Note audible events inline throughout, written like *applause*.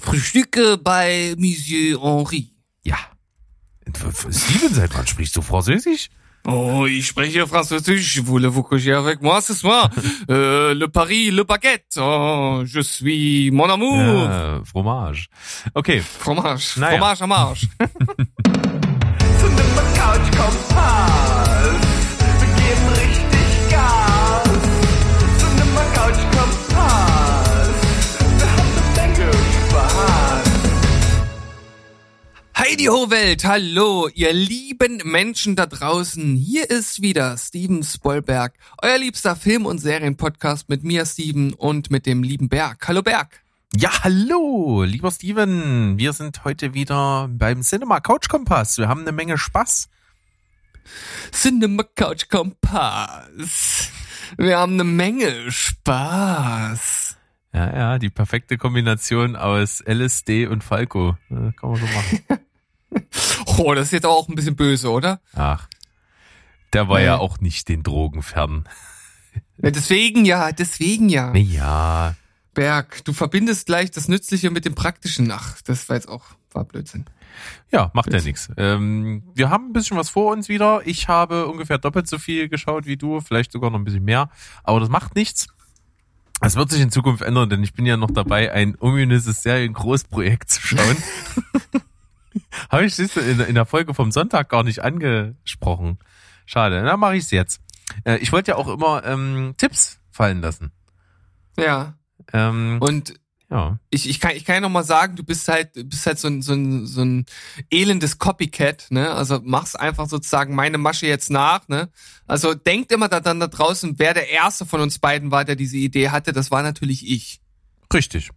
Frühstücke bei Monsieur Henri. Ja. Steven, seit wann sprichst du Französisch? Oh, ich spreche Französisch. Voulez-vous coucher avec moi ce soir? *laughs* euh, le Paris, le baguette. Oh, je suis mon amour. Ja, Fromage. Okay. Fromage. Naja. Fromage am *laughs* Arsch. Heidi Ho Welt, hallo, ihr lieben Menschen da draußen. Hier ist wieder Steven Spoilberg, euer liebster Film- und Serienpodcast mit mir, Steven, und mit dem lieben Berg. Hallo Berg. Ja, hallo, lieber Steven. Wir sind heute wieder beim Cinema Couch Kompass. Wir haben eine Menge Spaß. Cinema Couch Kompass. Wir haben eine Menge Spaß. Ja, ja, die perfekte Kombination aus LSD und Falco. Äh, Kann man so machen. *laughs* *laughs* Oh, das ist jetzt auch ein bisschen böse, oder? Ach, der war Nee. ja auch nicht den Drogen fern. *laughs* Ja, deswegen ja, deswegen ja. Ja, Berg, du verbindest gleich das Nützliche mit dem Praktischen. Ach, das war jetzt auch, war Blödsinn. ja, macht ja nichts. Ähm, wir haben ein bisschen was vor uns wieder. Ich habe ungefähr doppelt so viel geschaut wie du, vielleicht sogar noch ein bisschen mehr. Aber das macht nichts. Es wird sich in Zukunft ändern, denn ich bin ja noch dabei, ein ominöses Serien-Großprojekt zu schauen. *laughs* Habe ich das in, in der Folge vom Sonntag gar nicht angesprochen. Schade, dann mache ich es jetzt. Äh, ich wollte ja auch immer ähm, Tipps fallen lassen. Ja. Ähm, Und ja. ich, ich kann, ich kann ja noch mal sagen, du bist halt, bist halt so ein, so ein, so ein elendes Copycat, ne? Also machst einfach sozusagen meine Masche jetzt nach, ne? Also denkt immer da, dann da draußen, wer der erste von uns beiden war, der diese Idee hatte. Das war natürlich ich. Richtig.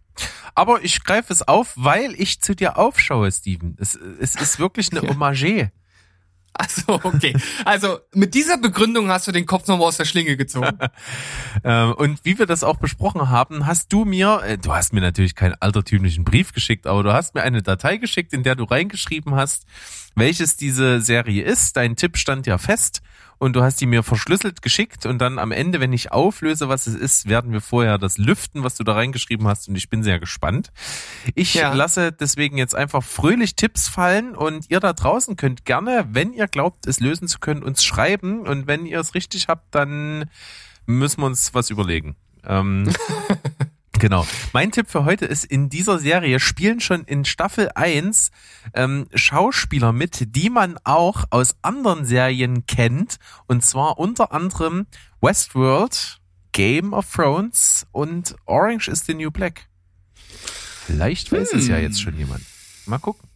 Aber ich greife es auf, weil ich zu dir aufschaue, Steven. Es, es ist wirklich eine. *laughs* Hommage. Also, okay. Also, mit dieser Begründung hast du den Kopf nochmal aus der Schlinge gezogen. *laughs* Ähm, und wie wir das auch besprochen haben, hast du mir, äh, du hast mir natürlich keinen altertümlichen Brief geschickt, aber du hast mir eine Datei geschickt, in der du reingeschrieben hast, welches diese Serie ist. Dein Tipp stand ja fest und du hast die mir verschlüsselt geschickt und dann am Ende, wenn ich auflöse, was es ist, werden wir vorher das lüften, was du da reingeschrieben hast und ich bin sehr gespannt. Ich Ja. lasse deswegen jetzt einfach fröhlich Tipps fallen und ihr da draußen könnt gerne, wenn ihr glaubt, es lösen zu können, uns schreiben und wenn ihr es richtig habt, dann müssen wir uns was überlegen. Ähm, *laughs* genau. Mein Tipp für heute ist, in dieser Serie spielen schon in Staffel 1 ähm, Schauspieler mit, die man auch aus anderen Serien kennt. Und zwar unter anderem Westworld, Game of Thrones und Orange is the New Black. Vielleicht weiß es ja jetzt schon jemand. Mal gucken.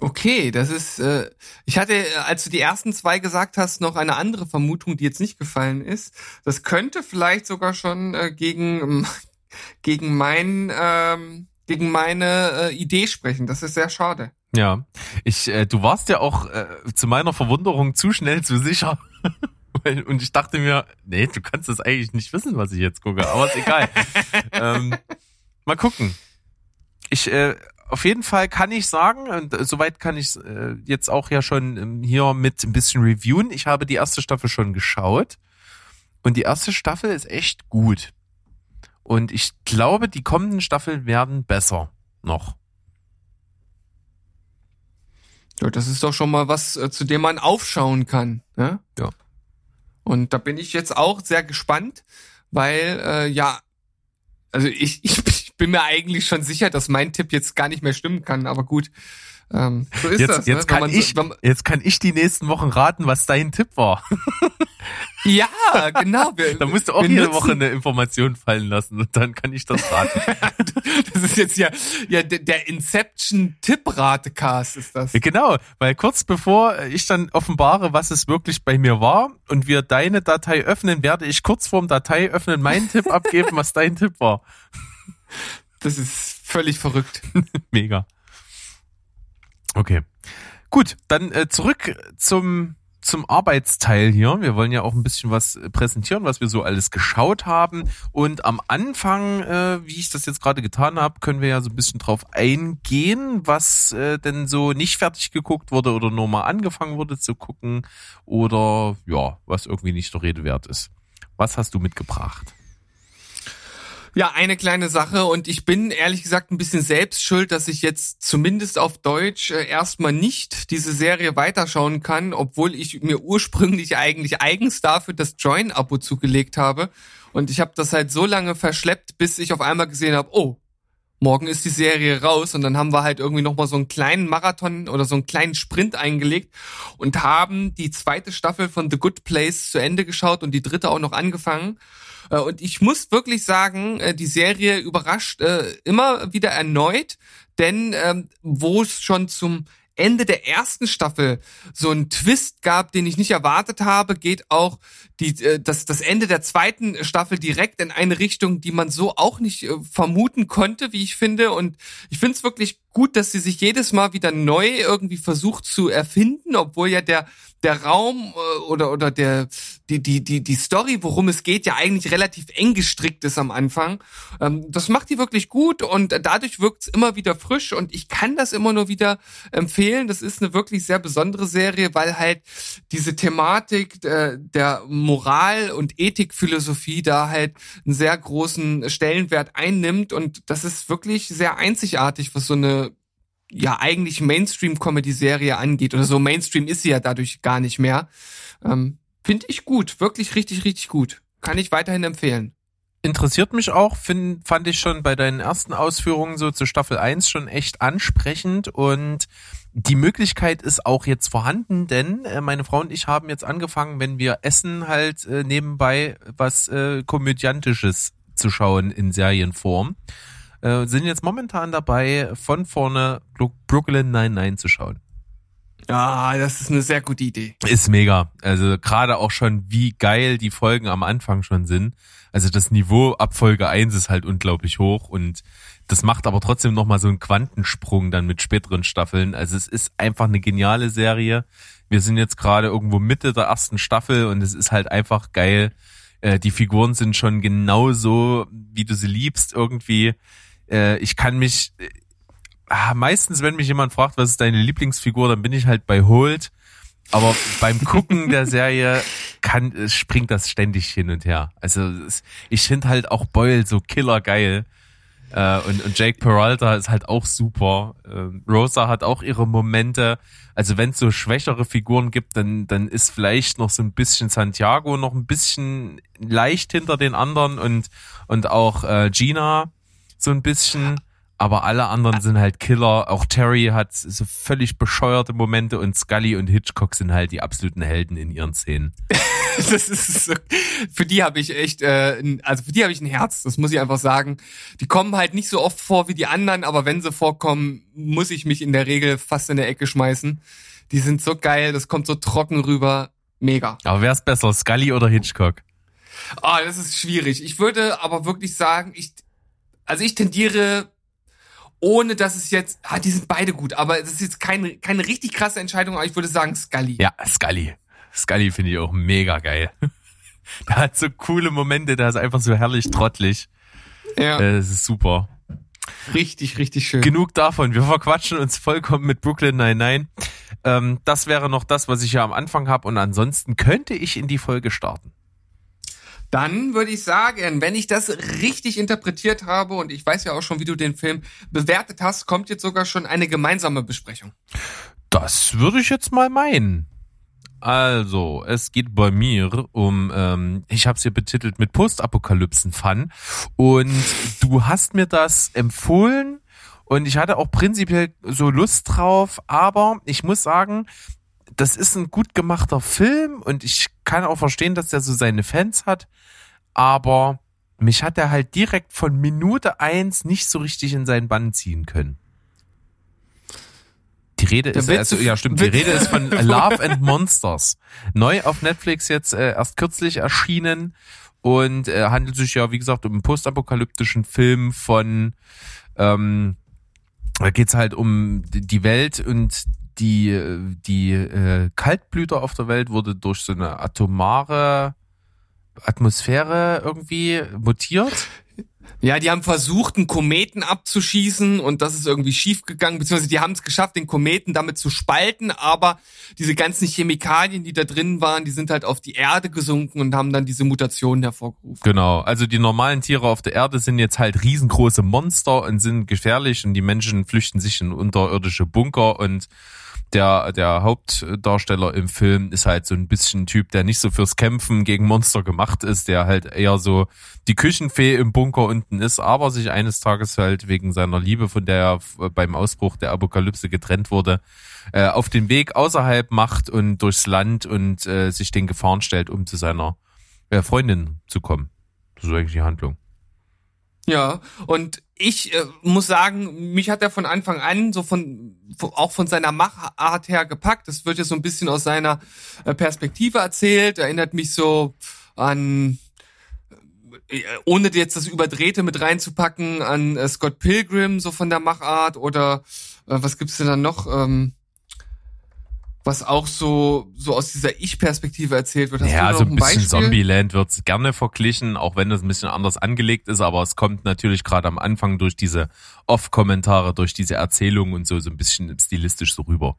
Okay, das ist, äh, ich hatte, äh, als du die ersten zwei gesagt hast, noch eine andere Vermutung, die jetzt nicht gefallen ist. Das könnte vielleicht sogar schon äh, gegen, *laughs* gegen mein, ähm, gegen meine äh, Idee sprechen. Das ist sehr schade. Ja, ich, äh, du warst ja auch äh, zu meiner Verwunderung zu schnell zu sicher. *laughs* Und ich dachte mir, nee, du kannst das eigentlich nicht wissen, was ich jetzt gucke, aber ist egal. *laughs* ähm, mal gucken. Ich, äh, auf jeden Fall kann ich sagen, und äh, soweit kann ich äh, jetzt auch ja schon ähm, hier mit ein bisschen reviewen. Ich habe die erste Staffel schon geschaut und die erste Staffel ist echt gut. Und ich glaube, die kommenden Staffeln werden besser noch. Ja, das ist doch schon mal was, äh, zu dem man aufschauen kann. Ne? Ja. Und da bin ich jetzt auch sehr gespannt, weil äh, ja, also ich, ich, ich bin mir eigentlich schon sicher, dass mein Tipp jetzt gar nicht mehr stimmen kann, aber gut. Ähm, so ist Jetzt, das. jetzt, ne? Kann so- ich, man- jetzt kann ich die nächsten Wochen raten, was dein Tipp war. *laughs* ja, genau. Wir, *laughs* Da musst du auch jede nutzen- Woche eine Information fallen lassen und dann kann ich das raten. *laughs* Das ist jetzt ja, ja der, Inception-Tipp-Ratecast ist das. Genau, weil kurz bevor ich dann offenbare, was es wirklich bei mir war und wir deine Datei öffnen, werde ich kurz vorm Datei öffnen meinen Tipp abgeben, was dein Tipp war. Das ist völlig verrückt. *laughs* Mega. Okay. Gut, dann äh, zurück zum zum Arbeitsteil hier. Wir wollen ja auch ein bisschen was äh, präsentieren, was wir so alles geschaut haben. Und am Anfang, äh, wie ich das jetzt gerade getan habe, können wir ja so ein bisschen drauf eingehen, was äh, denn so nicht fertig geguckt wurde oder nur mal angefangen wurde zu gucken oder ja, was irgendwie nicht der Rede wert ist. Was hast du mitgebracht? Ja, eine kleine Sache und ich bin ehrlich gesagt ein bisschen selbst schuld, dass ich jetzt zumindest auf Deutsch äh, erstmal nicht diese Serie weiterschauen kann, obwohl ich mir ursprünglich eigentlich eigens dafür das Join-Abo zugelegt habe. Und ich habe das halt so lange verschleppt, bis ich auf einmal gesehen habe, oh, morgen ist die Serie raus und dann haben wir halt irgendwie nochmal so einen kleinen Marathon oder so einen kleinen Sprint eingelegt und haben die zweite Staffel von The Good Place zu Ende geschaut und die dritte auch noch angefangen. Äh, Und ich muss wirklich sagen, äh, die Serie überrascht äh, immer wieder erneut, denn ähm, wo es schon zum Ende der ersten Staffel so einen Twist gab, den ich nicht erwartet habe, geht auch die, das, das Ende der zweiten Staffel direkt in eine Richtung, die man so auch nicht vermuten konnte, wie ich finde. Und ich finde es wirklich gut, dass sie sich jedes Mal wieder neu irgendwie versucht zu erfinden, obwohl ja der der Raum äh, oder oder der die die die die Story, worum es geht, ja eigentlich relativ eng gestrickt ist am Anfang. Ähm, das macht die wirklich gut und dadurch wirkt es immer wieder frisch und ich kann das immer nur wieder empfehlen. Das ist eine wirklich sehr besondere Serie, weil halt diese Thematik der, der Moral und Ethikphilosophie da halt einen sehr großen Stellenwert einnimmt und das ist wirklich sehr einzigartig, was so eine ja eigentlich Mainstream-Comedy-Serie angeht. Oder so Mainstream ist sie ja dadurch gar nicht mehr. Ähm, Finde ich gut, wirklich richtig, richtig gut. Kann ich weiterhin empfehlen. Interessiert mich auch, find, fand ich schon bei deinen ersten Ausführungen so zu Staffel 1 schon echt ansprechend und die Möglichkeit ist auch jetzt vorhanden, denn äh, meine Frau und ich haben jetzt angefangen, wenn wir essen, halt äh, nebenbei was äh, Komödiantisches zu schauen in Serienform. Äh, sind jetzt momentan dabei, von vorne Bro- Brooklyn 99 zu schauen. Ah, das ist eine sehr gute Idee. Ist mega. Also gerade auch schon, wie geil die Folgen am Anfang schon sind. Also das Niveau ab Folge 1 ist halt unglaublich hoch und das macht aber trotzdem nochmal so einen Quantensprung dann mit späteren Staffeln. Also es ist einfach eine geniale Serie. Wir sind jetzt gerade irgendwo Mitte der ersten Staffel und es ist halt einfach geil. Äh, die Figuren sind schon genauso, wie du sie liebst irgendwie. Äh, ich kann mich, äh, ah, meistens, wenn mich jemand fragt, was ist deine Lieblingsfigur, dann bin ich halt bei Holt. Aber beim Gucken der *laughs* Serie kann, springt das ständig hin und her. Also ich finde halt auch Boyle so killergeil. Äh, und, und Jake Peralta ist halt auch super. Ähm, Rosa hat auch ihre Momente. Also wenn es so schwächere Figuren gibt, dann, dann ist vielleicht noch so ein bisschen Santiago noch ein bisschen leicht hinter den anderen und, und auch äh, Gina so ein bisschen. Aber alle anderen sind halt Killer. Auch Terry hat so völlig bescheuerte Momente und Scully und Hitchcock sind halt die absoluten Helden in ihren Szenen. *laughs* das ist so, für die habe ich echt, äh, also für die habe ich ein Herz, das muss ich einfach sagen. Die kommen halt nicht so oft vor wie die anderen, aber wenn sie vorkommen, muss ich mich in der Regel fast in der Ecke schmeißen. Die sind so geil, das kommt so trocken rüber. Mega. Aber wer ist besser, Scully oder Hitchcock? Ah, das ist schwierig. Ich würde aber wirklich sagen, ich, also ich tendiere, ohne dass es jetzt, ah, die sind beide gut, aber es ist jetzt keine, keine richtig krasse Entscheidung, aber ich würde sagen Scully. Ja, Scully. Scully finde ich auch mega geil. *laughs* Der hat so coole Momente, der ist einfach so herrlich trottelig. ja. Äh, Das ist super. richtig, richtig schön. Genug davon. Wir verquatschen uns vollkommen mit Brooklyn 99. Ähm, das wäre noch das, was ich ja am Anfang habe. Und ansonsten könnte ich in die Folge starten. Dann würde ich sagen, wenn ich das richtig interpretiert habe und ich weiß ja auch schon, wie du den Film bewertet hast, kommt jetzt sogar schon eine gemeinsame Besprechung. Das würde ich jetzt mal meinen. Also, es geht bei mir um, ähm, ich habe es hier betitelt mit Postapokalypsen-Fun und du hast mir das empfohlen und ich hatte auch prinzipiell so Lust drauf, aber ich muss sagen, das ist ein gut gemachter Film und ich kann auch verstehen, dass der so seine Fans hat, aber mich hat er halt direkt von Minute eins nicht so richtig in seinen Bann ziehen können. Die Rede ist, also, ja stimmt, die Rede ist von *laughs* Love and Monsters. Neu auf Netflix jetzt äh, erst kürzlich erschienen und äh, handelt sich ja, wie gesagt, um einen postapokalyptischen Film von, ähm, da geht's halt um die Welt und die, die äh, Kaltblüter auf der Welt wurde durch so eine atomare Atmosphäre irgendwie mutiert. Ja, die haben versucht, einen Kometen abzuschießen und das ist irgendwie schiefgegangen, beziehungsweise die haben es geschafft, den Kometen damit zu spalten, aber diese ganzen Chemikalien, die da drin waren, die sind halt auf die Erde gesunken und haben dann diese Mutationen hervorgerufen. Genau, also die normalen Tiere auf der Erde sind jetzt halt riesengroße Monster und sind gefährlich und die Menschen flüchten sich in unterirdische Bunker und der, der Hauptdarsteller im Film ist halt so ein bisschen ein Typ, der nicht so fürs Kämpfen gegen Monster gemacht ist, der halt eher so die Küchenfee im Bunker unten ist, aber sich eines Tages halt wegen seiner Liebe, von der er beim Ausbruch der Apokalypse getrennt wurde, äh, auf den Weg außerhalb macht und durchs Land und äh, sich den Gefahren stellt, um zu seiner äh, Freundin zu kommen. Das ist eigentlich die Handlung. Ja, und ich äh, muss sagen, mich hat er von Anfang an so von auch von seiner Machart her gepackt. Das wird ja so ein bisschen aus seiner äh, Perspektive erzählt. Erinnert mich so an äh, ohne jetzt das Überdrehte mit reinzupacken, an äh, Scott Pilgrim, so von der Machart, oder äh, was gibt's denn dann noch? Ähm, was auch so so aus dieser Ich-Perspektive erzählt wird. Hast ja, so ein bisschen Zombieland wird gerne verglichen, auch wenn das ein bisschen anders angelegt ist, aber es kommt natürlich gerade am Anfang durch diese Off-Kommentare, durch diese Erzählung und so so ein bisschen stilistisch so rüber.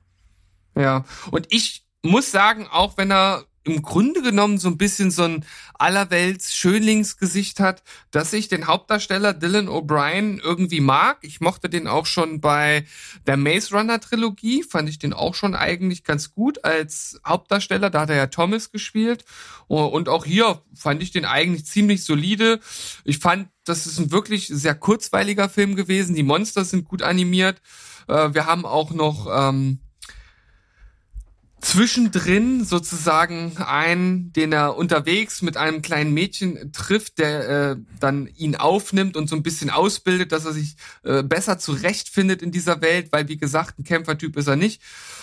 Ja, und ich muss sagen, auch wenn er im Grunde genommen so ein bisschen so ein allerwelts Schönlingsgesicht hat, dass ich den Hauptdarsteller Dylan O'Brien irgendwie mag. Ich mochte den auch schon bei der Maze Runner Trilogie, fand ich den auch schon eigentlich ganz gut als Hauptdarsteller. Da hat er ja Thomas gespielt. Und auch hier fand ich den eigentlich ziemlich solide. Ich fand, das ist ein wirklich sehr kurzweiliger Film gewesen. Die Monster sind gut animiert. Äh, wir haben auch noch, ähm, zwischendrin sozusagen einen, den er unterwegs mit einem kleinen Mädchen trifft, der äh, dann ihn aufnimmt und so ein bisschen ausbildet, dass er sich äh, besser zurechtfindet in dieser Welt, weil wie gesagt, ein Kämpfertyp ist er nicht.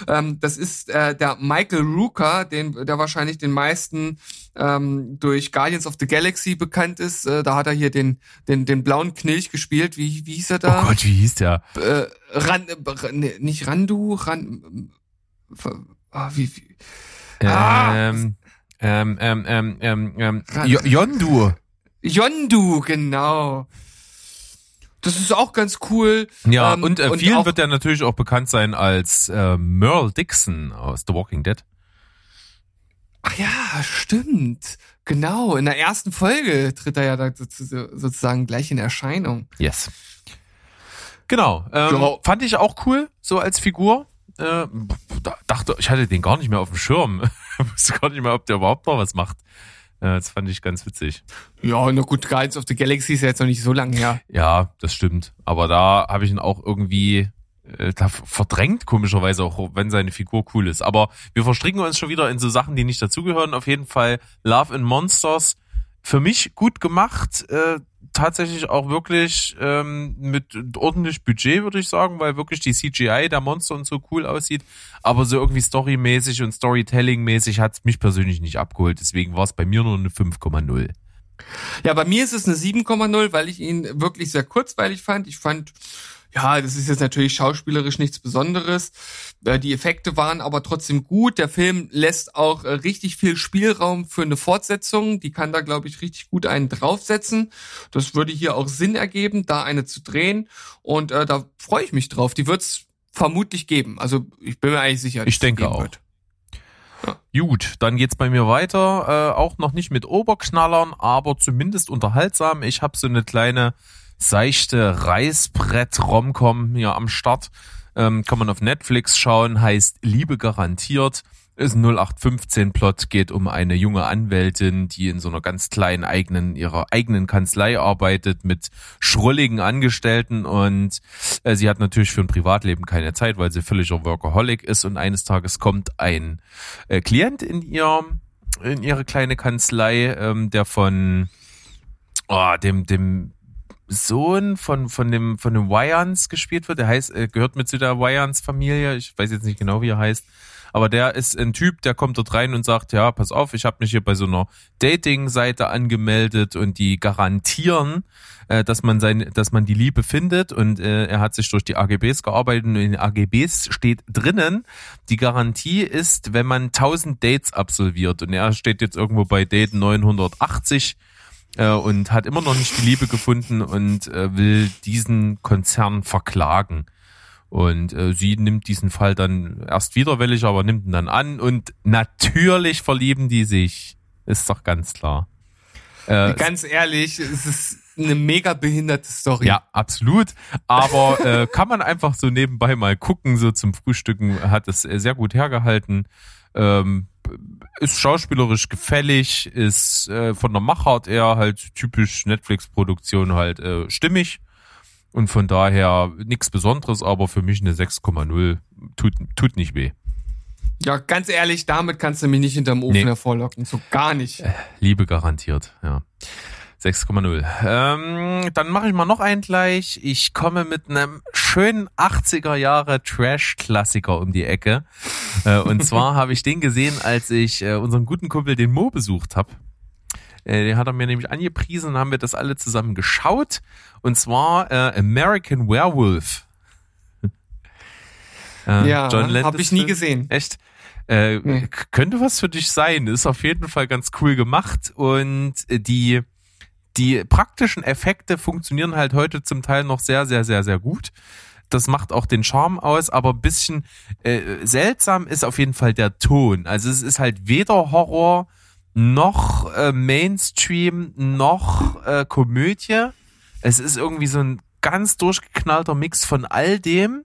Ähm, das ist äh, der Michael Rooker, den, der wahrscheinlich den meisten ähm, durch Guardians of the Galaxy bekannt ist. Äh, da hat er hier den, den, den blauen Knilch gespielt. Wie, wie hieß er da? Oh Gott, wie hieß der? Äh, Ran, äh, nicht Randu, Ran, Ah, wie, wie. Ähm, ähm, ähm, ähm, ähm, ähm, Yondu. Yondu, genau. Das ist auch ganz cool. Ja, ähm, und, äh, und vielen auch, wird er natürlich auch bekannt sein als äh, Merle Dixon aus The Walking Dead. Ach ja, stimmt. Genau, in der ersten Folge tritt er ja da sozusagen gleich in Erscheinung. Yes. Genau. Ähm, genau. Fand ich auch cool, so als Figur äh, dachte, ich hatte den gar nicht mehr auf dem Schirm. *laughs* wusste gar nicht mehr, ob der überhaupt noch was macht. Äh, das fand ich ganz witzig. Ja, na gut, Guardians of the Galaxy ist ja jetzt noch nicht so lange her. Ja, das stimmt. Aber da habe ich ihn auch irgendwie äh, da verdrängt, komischerweise, auch wenn seine Figur cool ist. Aber wir verstricken uns schon wieder in so Sachen, die nicht dazugehören. Auf jeden Fall Love in Monsters. Für mich gut gemacht. Äh, tatsächlich auch wirklich ähm, mit ordentlich Budget, würde ich sagen, weil wirklich die CGI der Monster und so cool aussieht. Aber so irgendwie storymäßig und Storytelling-mäßig hat es mich persönlich nicht abgeholt. Deswegen war es bei mir nur eine 5,0. Ja, bei mir ist es eine 7,0, weil ich ihn wirklich sehr kurzweilig fand. Ich fand ja, das ist jetzt natürlich schauspielerisch nichts Besonderes. Äh, die Effekte waren aber trotzdem gut. Der Film lässt auch äh, richtig viel Spielraum für eine Fortsetzung. Die kann da, glaube ich, richtig gut einen draufsetzen. Das würde hier auch Sinn ergeben, da eine zu drehen. Und äh, da freue ich mich drauf. Die wird's vermutlich geben. Also ich bin mir eigentlich sicher. Ich denke auch. Wird. Gut, dann geht's bei mir weiter. Äh, auch noch nicht mit Oberknallern, aber zumindest unterhaltsam. Ich habe so eine kleine seichte Reißbrett-Romcom hier am Start. Ähm, kann man auf Netflix schauen, heißt Liebe garantiert. Ist ein 0815-Plot, geht um eine junge Anwältin, die in so einer ganz kleinen eigenen, ihrer eigenen Kanzlei arbeitet mit schrulligen Angestellten und äh, sie hat natürlich für ein Privatleben keine Zeit, weil sie völliger Workaholic ist und eines Tages kommt ein äh, Klient in ihr, in ihre kleine Kanzlei, ähm, der von oh, dem, dem Sohn von, von dem, von dem Wyans gespielt wird. Der heißt, er gehört mit zu der Wyans Familie. Ich weiß jetzt nicht genau, wie er heißt. Aber der ist ein Typ, der kommt dort rein und sagt, ja, pass auf, ich habe mich hier bei so einer Dating-Seite angemeldet und die garantieren, äh, dass man sein, dass man die Liebe findet und äh, er hat sich durch die AGBs gearbeitet und in den AGBs steht drinnen, die Garantie ist, wenn man 1000 Dates absolviert und er steht jetzt irgendwo bei Date 980 äh, und hat immer noch nicht die Liebe gefunden und äh, will diesen Konzern verklagen. Und äh, sie nimmt diesen Fall dann erst widerwillig, aber nimmt ihn dann an und natürlich verlieben die sich. Ist doch ganz klar. Äh, Ganz ehrlich, es ist eine mega behinderte Story. Ja, absolut. Aber äh, kann man einfach so nebenbei mal gucken, so zum Frühstücken hat es äh, sehr gut hergehalten. Ähm, ist schauspielerisch gefällig, ist äh, von der Machart eher halt typisch Netflix-Produktion halt äh, stimmig. Und von daher nichts Besonderes, aber für mich eine 6,0 tut, tut nicht weh. Ja, ganz ehrlich, damit kannst du mich nicht hinterm Ofen Nee. hervorlocken. So gar nicht. Liebe garantiert, ja. 6,0. Ähm, dann mache ich mal noch einen gleich. Ich komme mit einem schönen 80er Jahre Trash-Klassiker um die Ecke. Äh, und zwar *laughs* habe ich den gesehen, als ich äh, unseren guten Kumpel den Mo besucht habe. Äh, den hat er mir nämlich angepriesen und haben wir das alle zusammen geschaut. Und zwar äh, American Werewolf. *laughs* Äh, Ja, Landis hab ich nie gesehen. Echt? Äh, Nee. Könnte was für dich sein. Ist auf jeden Fall ganz cool gemacht und die die praktischen Effekte funktionieren halt heute zum Teil noch sehr, sehr, sehr, sehr gut. Das macht auch den Charme aus, aber ein bisschen äh, seltsam ist auf jeden Fall der Ton. Also es ist halt weder Horror noch äh, Mainstream noch äh, Komödie. Es ist irgendwie so ein ganz durchgeknallter Mix von all dem,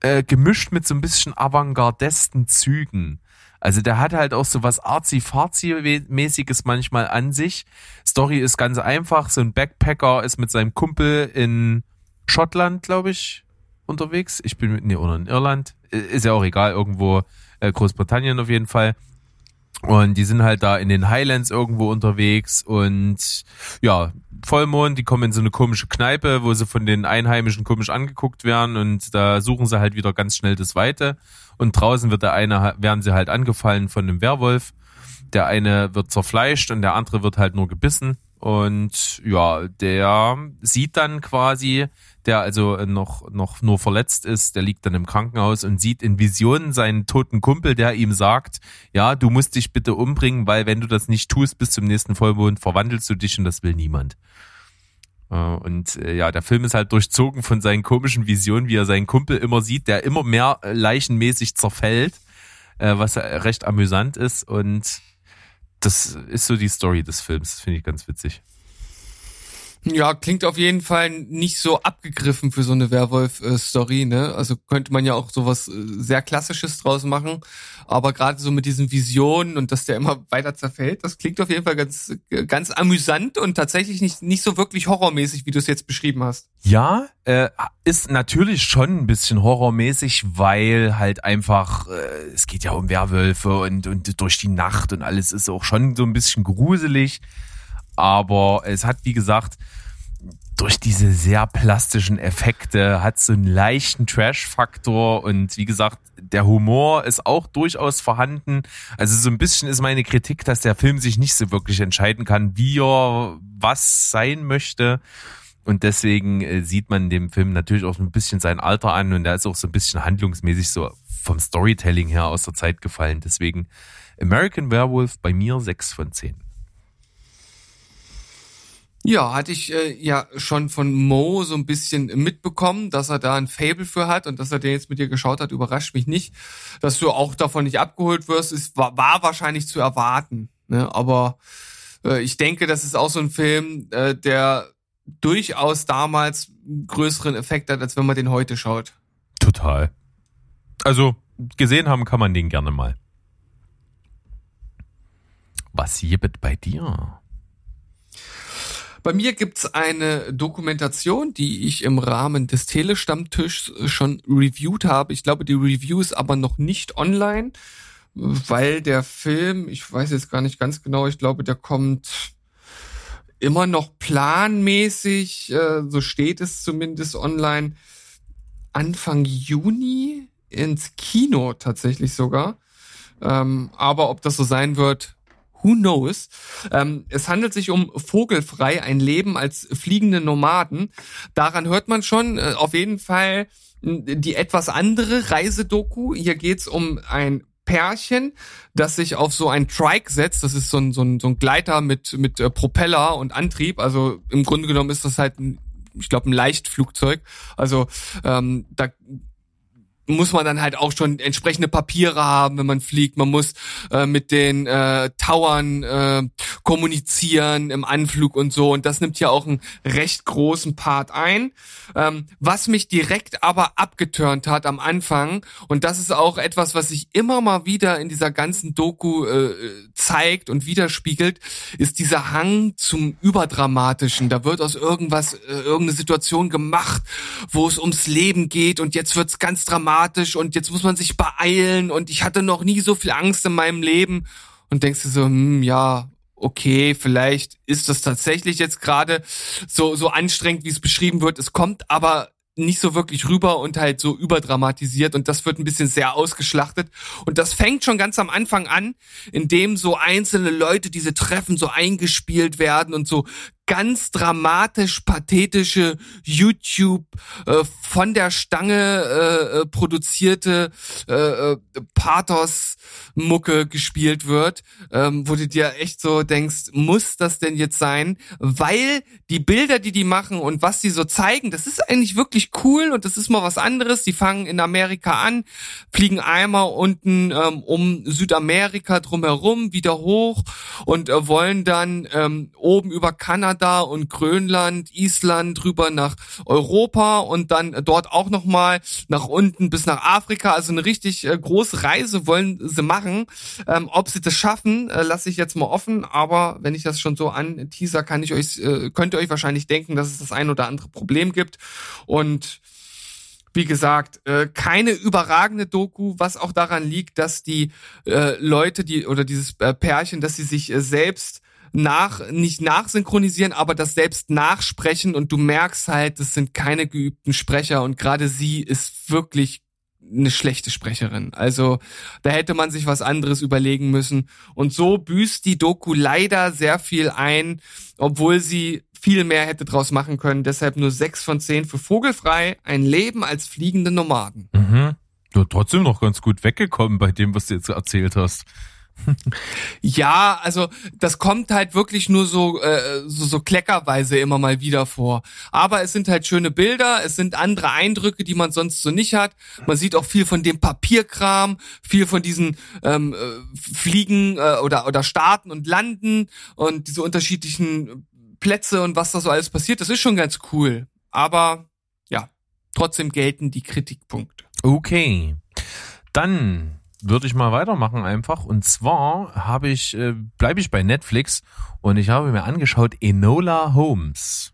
äh, gemischt mit so ein bisschen avantgardesten Zügen. Also der hat halt auch so was arzi-fazi-mäßiges manchmal an sich. Story ist ganz einfach. So ein Backpacker ist mit seinem Kumpel in Schottland, glaube ich, unterwegs. Ich bin mit, nee, oder in Irland. Äh, Ist ja auch egal, irgendwo äh, Großbritannien auf jeden Fall. Und die sind halt da in den Highlands irgendwo unterwegs und ja, Vollmond, die kommen in so eine komische Kneipe, wo sie von den Einheimischen komisch angeguckt werden und da suchen sie halt wieder ganz schnell das Weite. Und draußen wird der eine, werden sie halt angefallen von einem Werwolf. Der eine wird zerfleischt und der andere wird halt nur gebissen. Und ja, der sieht dann quasi, der also noch, noch nur verletzt ist, der liegt dann im Krankenhaus und sieht in Visionen seinen toten Kumpel, der ihm sagt, ja, du musst dich bitte umbringen, weil wenn du das nicht tust bis zum nächsten Vollmond, verwandelst du dich und das will niemand. Äh, Und äh, ja, der Film ist halt durchzogen von seinen komischen Visionen, wie er seinen Kumpel immer sieht, der immer mehr äh, leichenmäßig zerfällt, was recht amüsant ist. Und das ist so die Story des Films. Finde ich ganz witzig. Ja, klingt auf jeden Fall nicht so abgegriffen für so eine Werwolf-Story, ne? Also könnte man ja auch sowas äh, sehr Klassisches draus machen. Aber gerade so mit diesen Visionen und dass der immer weiter zerfällt, das klingt auf jeden Fall ganz, äh, ganz amüsant und tatsächlich nicht, nicht so wirklich horrormäßig, wie du es jetzt beschrieben hast. Ja, äh, ist natürlich schon ein bisschen horrormäßig, weil halt einfach, äh, es geht ja um Werwölfe und, und durch die Nacht und alles ist auch schon so ein bisschen gruselig. Aber es hat, wie gesagt, durch diese sehr plastischen Effekte hat so einen leichten Trash-Faktor und wie gesagt, der Humor ist auch durchaus vorhanden. Also so ein bisschen ist meine Kritik, dass der Film sich nicht so wirklich entscheiden kann, wie er was sein möchte. Und deswegen äh, sieht man dem Film natürlich auch so ein bisschen sein Alter an und der ist auch so ein bisschen handlungsmäßig so vom Storytelling her aus der Zeit gefallen. Deswegen American Werewolf bei mir 6 von 10. Ja, hatte ich äh, ja schon von Mo so ein bisschen mitbekommen, dass er da ein Fable für hat und dass er den jetzt mit dir geschaut hat, überrascht mich nicht. Dass du auch davon nicht abgeholt wirst, ist, war, war wahrscheinlich zu erwarten. Ne? Aber äh, ich denke, das ist auch so ein Film, äh, der durchaus damals größeren Effekt hat, als wenn man den heute schaut. Total. Also gesehen haben kann man den gerne mal. Was gibt bei dir? Bei mir gibt's eine Dokumentation, die ich im Rahmen des Telestammtischs schon reviewed habe. Ich glaube, die Review ist aber noch nicht online, weil der Film, ich weiß jetzt gar nicht ganz genau, ich glaube, der kommt immer noch planmäßig, äh, so steht es zumindest online, Anfang Juni ins Kino tatsächlich sogar. Ähm, aber ob das so sein wird, who knows? Ähm, es handelt sich um Vogelfrei, ein Leben als fliegende Nomaden. Daran hört man schon äh, auf jeden Fall die etwas andere Reisedoku. Hier geht's um ein Pärchen, das sich auf so ein Trike setzt. Das ist so ein, so ein, so ein Gleiter mit, mit äh, Propeller und Antrieb. Also im Grunde genommen ist das halt ein ich glaube, ein Leichtflugzeug. Also ähm, da muss man dann halt auch schon entsprechende Papiere haben, wenn man fliegt. Man muss äh, mit den äh, Towern äh, kommunizieren im Anflug und so. Und das nimmt ja auch einen recht großen Part ein. Ähm, was mich direkt aber abgeturnt hat am Anfang, und das ist auch etwas, was sich immer mal wieder in dieser ganzen Doku äh, zeigt und widerspiegelt, ist dieser Hang zum Überdramatischen. Da wird aus irgendwas, äh, irgendeine Situation gemacht, wo es ums Leben geht und jetzt wird's ganz dramatisch und jetzt muss man sich beeilen und ich hatte noch nie so viel Angst in meinem Leben und denkst du so, hm, ja, okay, vielleicht ist das tatsächlich jetzt gerade so, so anstrengend, wie es beschrieben wird. Es kommt aber nicht so wirklich rüber und halt so überdramatisiert und das wird ein bisschen sehr ausgeschlachtet. Und das fängt schon ganz am Anfang an, indem so einzelne Leute diese Treffen so eingespielt werden und so ganz dramatisch pathetische YouTube äh, von der Stange äh, äh, produzierte äh, äh, Pathos Mucke gespielt wird, ähm, wo du dir echt so denkst, muss das denn jetzt sein? Weil die Bilder, die die machen und was sie so zeigen, das ist eigentlich wirklich cool und das ist mal was anderes. Die fangen in Amerika an, fliegen einmal unten ähm, um Südamerika drumherum wieder hoch und äh, wollen dann ähm, oben über Kanada Kanada und Grönland, Island rüber nach Europa und dann dort auch nochmal nach unten bis nach Afrika. Also eine richtig äh, große Reise wollen sie machen. Ähm, ob sie das schaffen, äh, lasse ich jetzt mal offen. Aber wenn ich das schon so an teaser, kann ich euch, äh, könnt ihr euch wahrscheinlich denken, dass es das ein oder andere Problem gibt. Und wie gesagt, keine überragende Doku, was auch daran liegt, dass die Leute, die oder dieses Pärchen, dass sie sich selbst nach, nicht nachsynchronisieren, aber das selbst nachsprechen und du merkst halt, das sind keine geübten Sprecher und gerade sie ist wirklich eine schlechte Sprecherin. Also da hätte man sich was anderes überlegen müssen. Und so büßt die Doku leider sehr viel ein, obwohl sie viel mehr hätte draus machen können. Deshalb nur sechs von zehn für Vogelfrei, ein Leben als fliegende Nomaden. Mhm. Du trotzdem noch ganz gut weggekommen bei dem, was du jetzt erzählt hast. Ja, also das kommt halt wirklich nur so, äh, so so kleckerweise immer mal wieder vor. Aber es sind halt schöne Bilder, es sind andere Eindrücke, die man sonst so nicht hat. Man sieht auch viel von dem Papierkram, viel von diesen ähm, äh, Fliegen äh, oder oder Starten und Landen und diese unterschiedlichen Plätze und was da so alles passiert. Das ist schon ganz cool. Aber ja, trotzdem gelten die Kritikpunkte. Okay, dann würde ich mal weitermachen einfach. Und zwar habe ich, äh, bleibe ich bei Netflix und ich habe mir angeschaut Enola Holmes.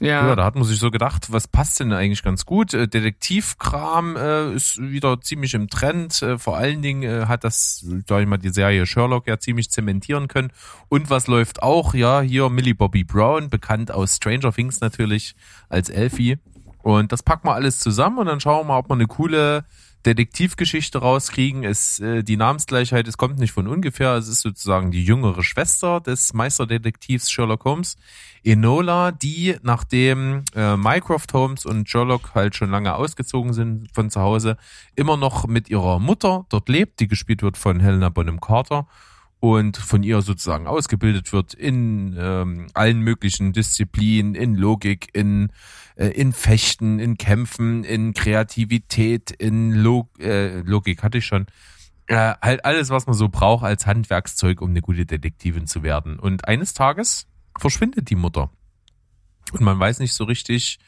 Ja. ja, da hat man sich so gedacht, was passt denn eigentlich ganz gut? Äh, Detektivkram äh, ist wieder ziemlich im Trend. Äh, vor allen Dingen äh, hat das, sag ich mal, die Serie Sherlock ja ziemlich zementieren können. Und was läuft auch? Ja, hier Millie Bobby Brown, bekannt aus Stranger Things natürlich als Elfie. Und das packen wir alles zusammen und dann schauen wir mal, ob wir eine coole Detektivgeschichte rauskriegen. Es, äh, die Namensgleichheit, es kommt nicht von ungefähr. Es ist sozusagen die jüngere Schwester des Meisterdetektivs Sherlock Holmes, Enola, die nachdem äh, Mycroft Holmes und Sherlock halt schon lange ausgezogen sind von zu Hause, immer noch mit ihrer Mutter dort lebt, die gespielt wird von Helena Bonham Carter und von ihr sozusagen ausgebildet wird in ähm, allen möglichen Disziplinen, in Logik, in, äh, in Fechten, in Kämpfen, in Kreativität, in Log äh, Logik hatte ich schon. Äh, halt alles, was man so braucht als Handwerkszeug, um eine gute Detektivin zu werden. Und eines Tages verschwindet die Mutter. Und man weiß nicht so richtig,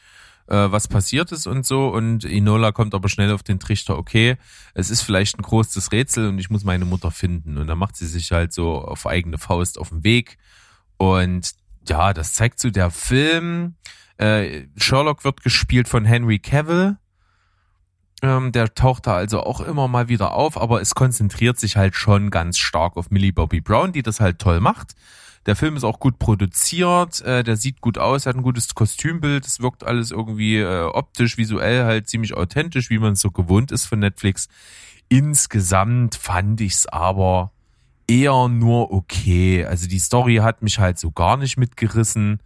äh, was passiert ist und so. Und Inola kommt aber schnell auf den Trichter, okay, es ist vielleicht ein großes Rätsel und ich muss meine Mutter finden. Und dann macht sie sich halt so auf eigene Faust auf den Weg. Und ja, das zeigt so der Film. Äh, Sherlock wird gespielt von Henry Cavill. Ähm, der taucht da also auch immer mal wieder auf, aber es konzentriert sich halt schon ganz stark auf Millie Bobby Brown, die das halt toll macht. Der Film ist auch gut produziert, äh, der sieht gut aus, hat ein gutes Kostümbild, es wirkt alles irgendwie äh, optisch, visuell halt ziemlich authentisch, wie man es so gewohnt ist von Netflix. Insgesamt fand ich's aber eher nur okay. Also die Story hat mich halt so gar nicht mitgerissen.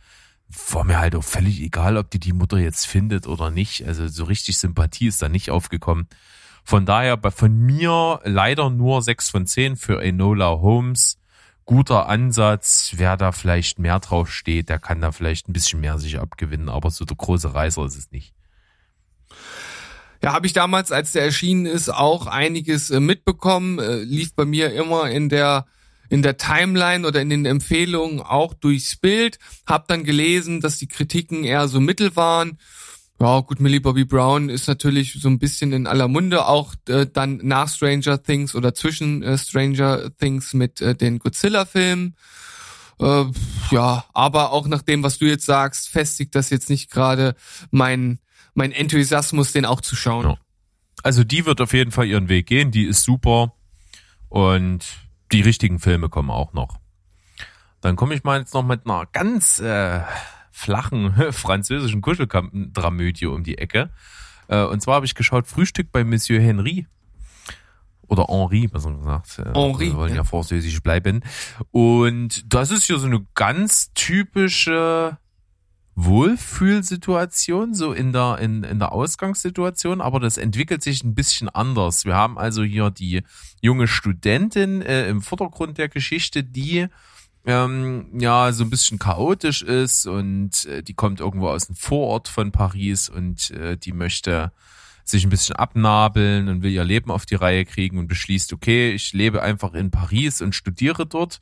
War mir halt auch völlig egal, ob die die Mutter jetzt findet oder nicht. Also so richtig Sympathie ist da nicht aufgekommen. Von daher von mir leider nur 6 von 10 für Enola Holmes. Guter Ansatz. Wer da vielleicht mehr drauf steht, der kann da vielleicht ein bisschen mehr sich abgewinnen. Aber so der große Reißer ist es nicht. Ja, habe ich damals, als der erschienen ist, auch einiges äh, mitbekommen. Äh, lief bei mir immer in der in der Timeline oder in den Empfehlungen auch durchs Bild. Hab dann gelesen, dass die Kritiken eher so mittel waren. Ja, gut, Millie Bobby Brown ist natürlich so ein bisschen in aller Munde, auch äh, dann nach Stranger Things oder zwischen äh, Stranger Things mit äh, den Godzilla-Filmen. Äh, ja, aber auch nach dem, was du jetzt sagst, festigt das jetzt nicht gerade mein mein Enthusiasmus, den auch zu schauen. Ja. Also die wird auf jeden Fall ihren Weg gehen, die ist super und die richtigen Filme kommen auch noch. Dann komme ich mal jetzt noch mit einer ganz äh, flachen *laughs* französischen Kuscheldramödie um die Ecke. Äh, und zwar habe ich geschaut Frühstück bei Monsieur Henry. Oder Henri, besser gesagt. Äh, Henri, Wir wollen ja, ja. französisch bleiben. Und das ist hier so eine ganz typische Wohlfühlsituation, so in der, in, in der Ausgangssituation, aber das entwickelt sich ein bisschen anders. Wir haben also hier die junge Studentin äh, im Vordergrund der Geschichte, die ähm, ja so ein bisschen chaotisch ist und äh, die kommt irgendwo aus dem Vorort von Paris und äh, die möchte sich ein bisschen abnabeln und will ihr Leben auf die Reihe kriegen und beschließt, okay, ich lebe einfach in Paris und studiere dort.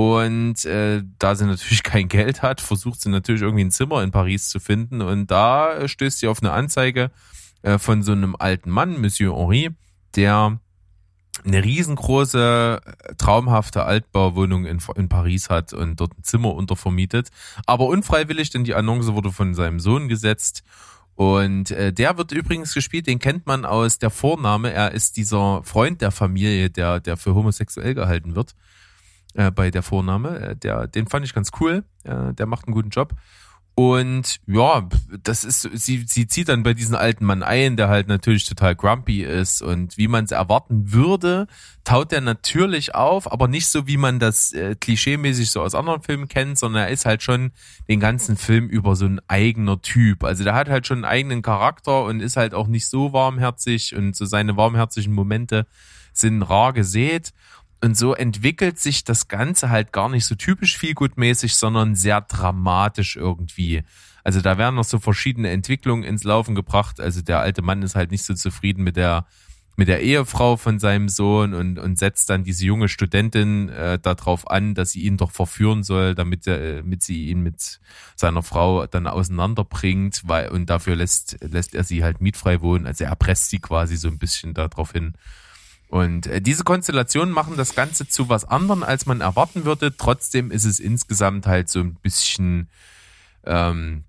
Und äh, da sie natürlich *laughs* kein Geld hat, versucht sie natürlich irgendwie ein Zimmer in Paris zu finden. Und da äh, stößt sie auf eine Anzeige äh, von so einem alten Mann, Monsieur Henri, der eine riesengroße, äh, traumhafte Altbauwohnung in, in Paris hat und dort ein Zimmer untervermietet. Aber unfreiwillig, denn die Annonce wurde von seinem Sohn gesetzt. Und äh, der wird übrigens gespielt, den kennt man aus der Vorname. Er ist dieser Freund der Familie, der, der für homosexuell gehalten wird äh, bei der Vorname. Äh, der, den fand ich ganz cool. Äh, der macht einen guten Job. Und ja, das ist, sie, sie zieht dann bei diesem alten Mann ein, der halt natürlich total grumpy ist und wie man es erwarten würde, taut er natürlich auf, aber nicht so, wie man das äh, klischeemäßig so aus anderen Filmen kennt, sondern er ist halt schon den ganzen Film über so ein eigener Typ. Also der hat halt schon einen eigenen Charakter und ist halt auch nicht so warmherzig und so seine warmherzigen Momente sind rar gesät. Und so entwickelt sich das Ganze halt gar nicht so typisch vielgutmäßig, sondern sehr dramatisch irgendwie. Also da werden noch so verschiedene Entwicklungen ins Laufen gebracht. Also der alte Mann ist halt nicht so zufrieden mit der mit der Ehefrau von seinem Sohn und, und setzt dann diese junge Studentin äh, darauf an, dass sie ihn doch verführen soll, damit, er, damit sie ihn mit seiner Frau dann auseinanderbringt, weil und dafür lässt lässt er sie halt mietfrei wohnen. Also er erpresst sie quasi so ein bisschen darauf hin. Und äh, diese Konstellationen machen das Ganze zu was anderem, als man erwarten würde. Trotzdem ist es insgesamt halt so ein bisschen, ähm,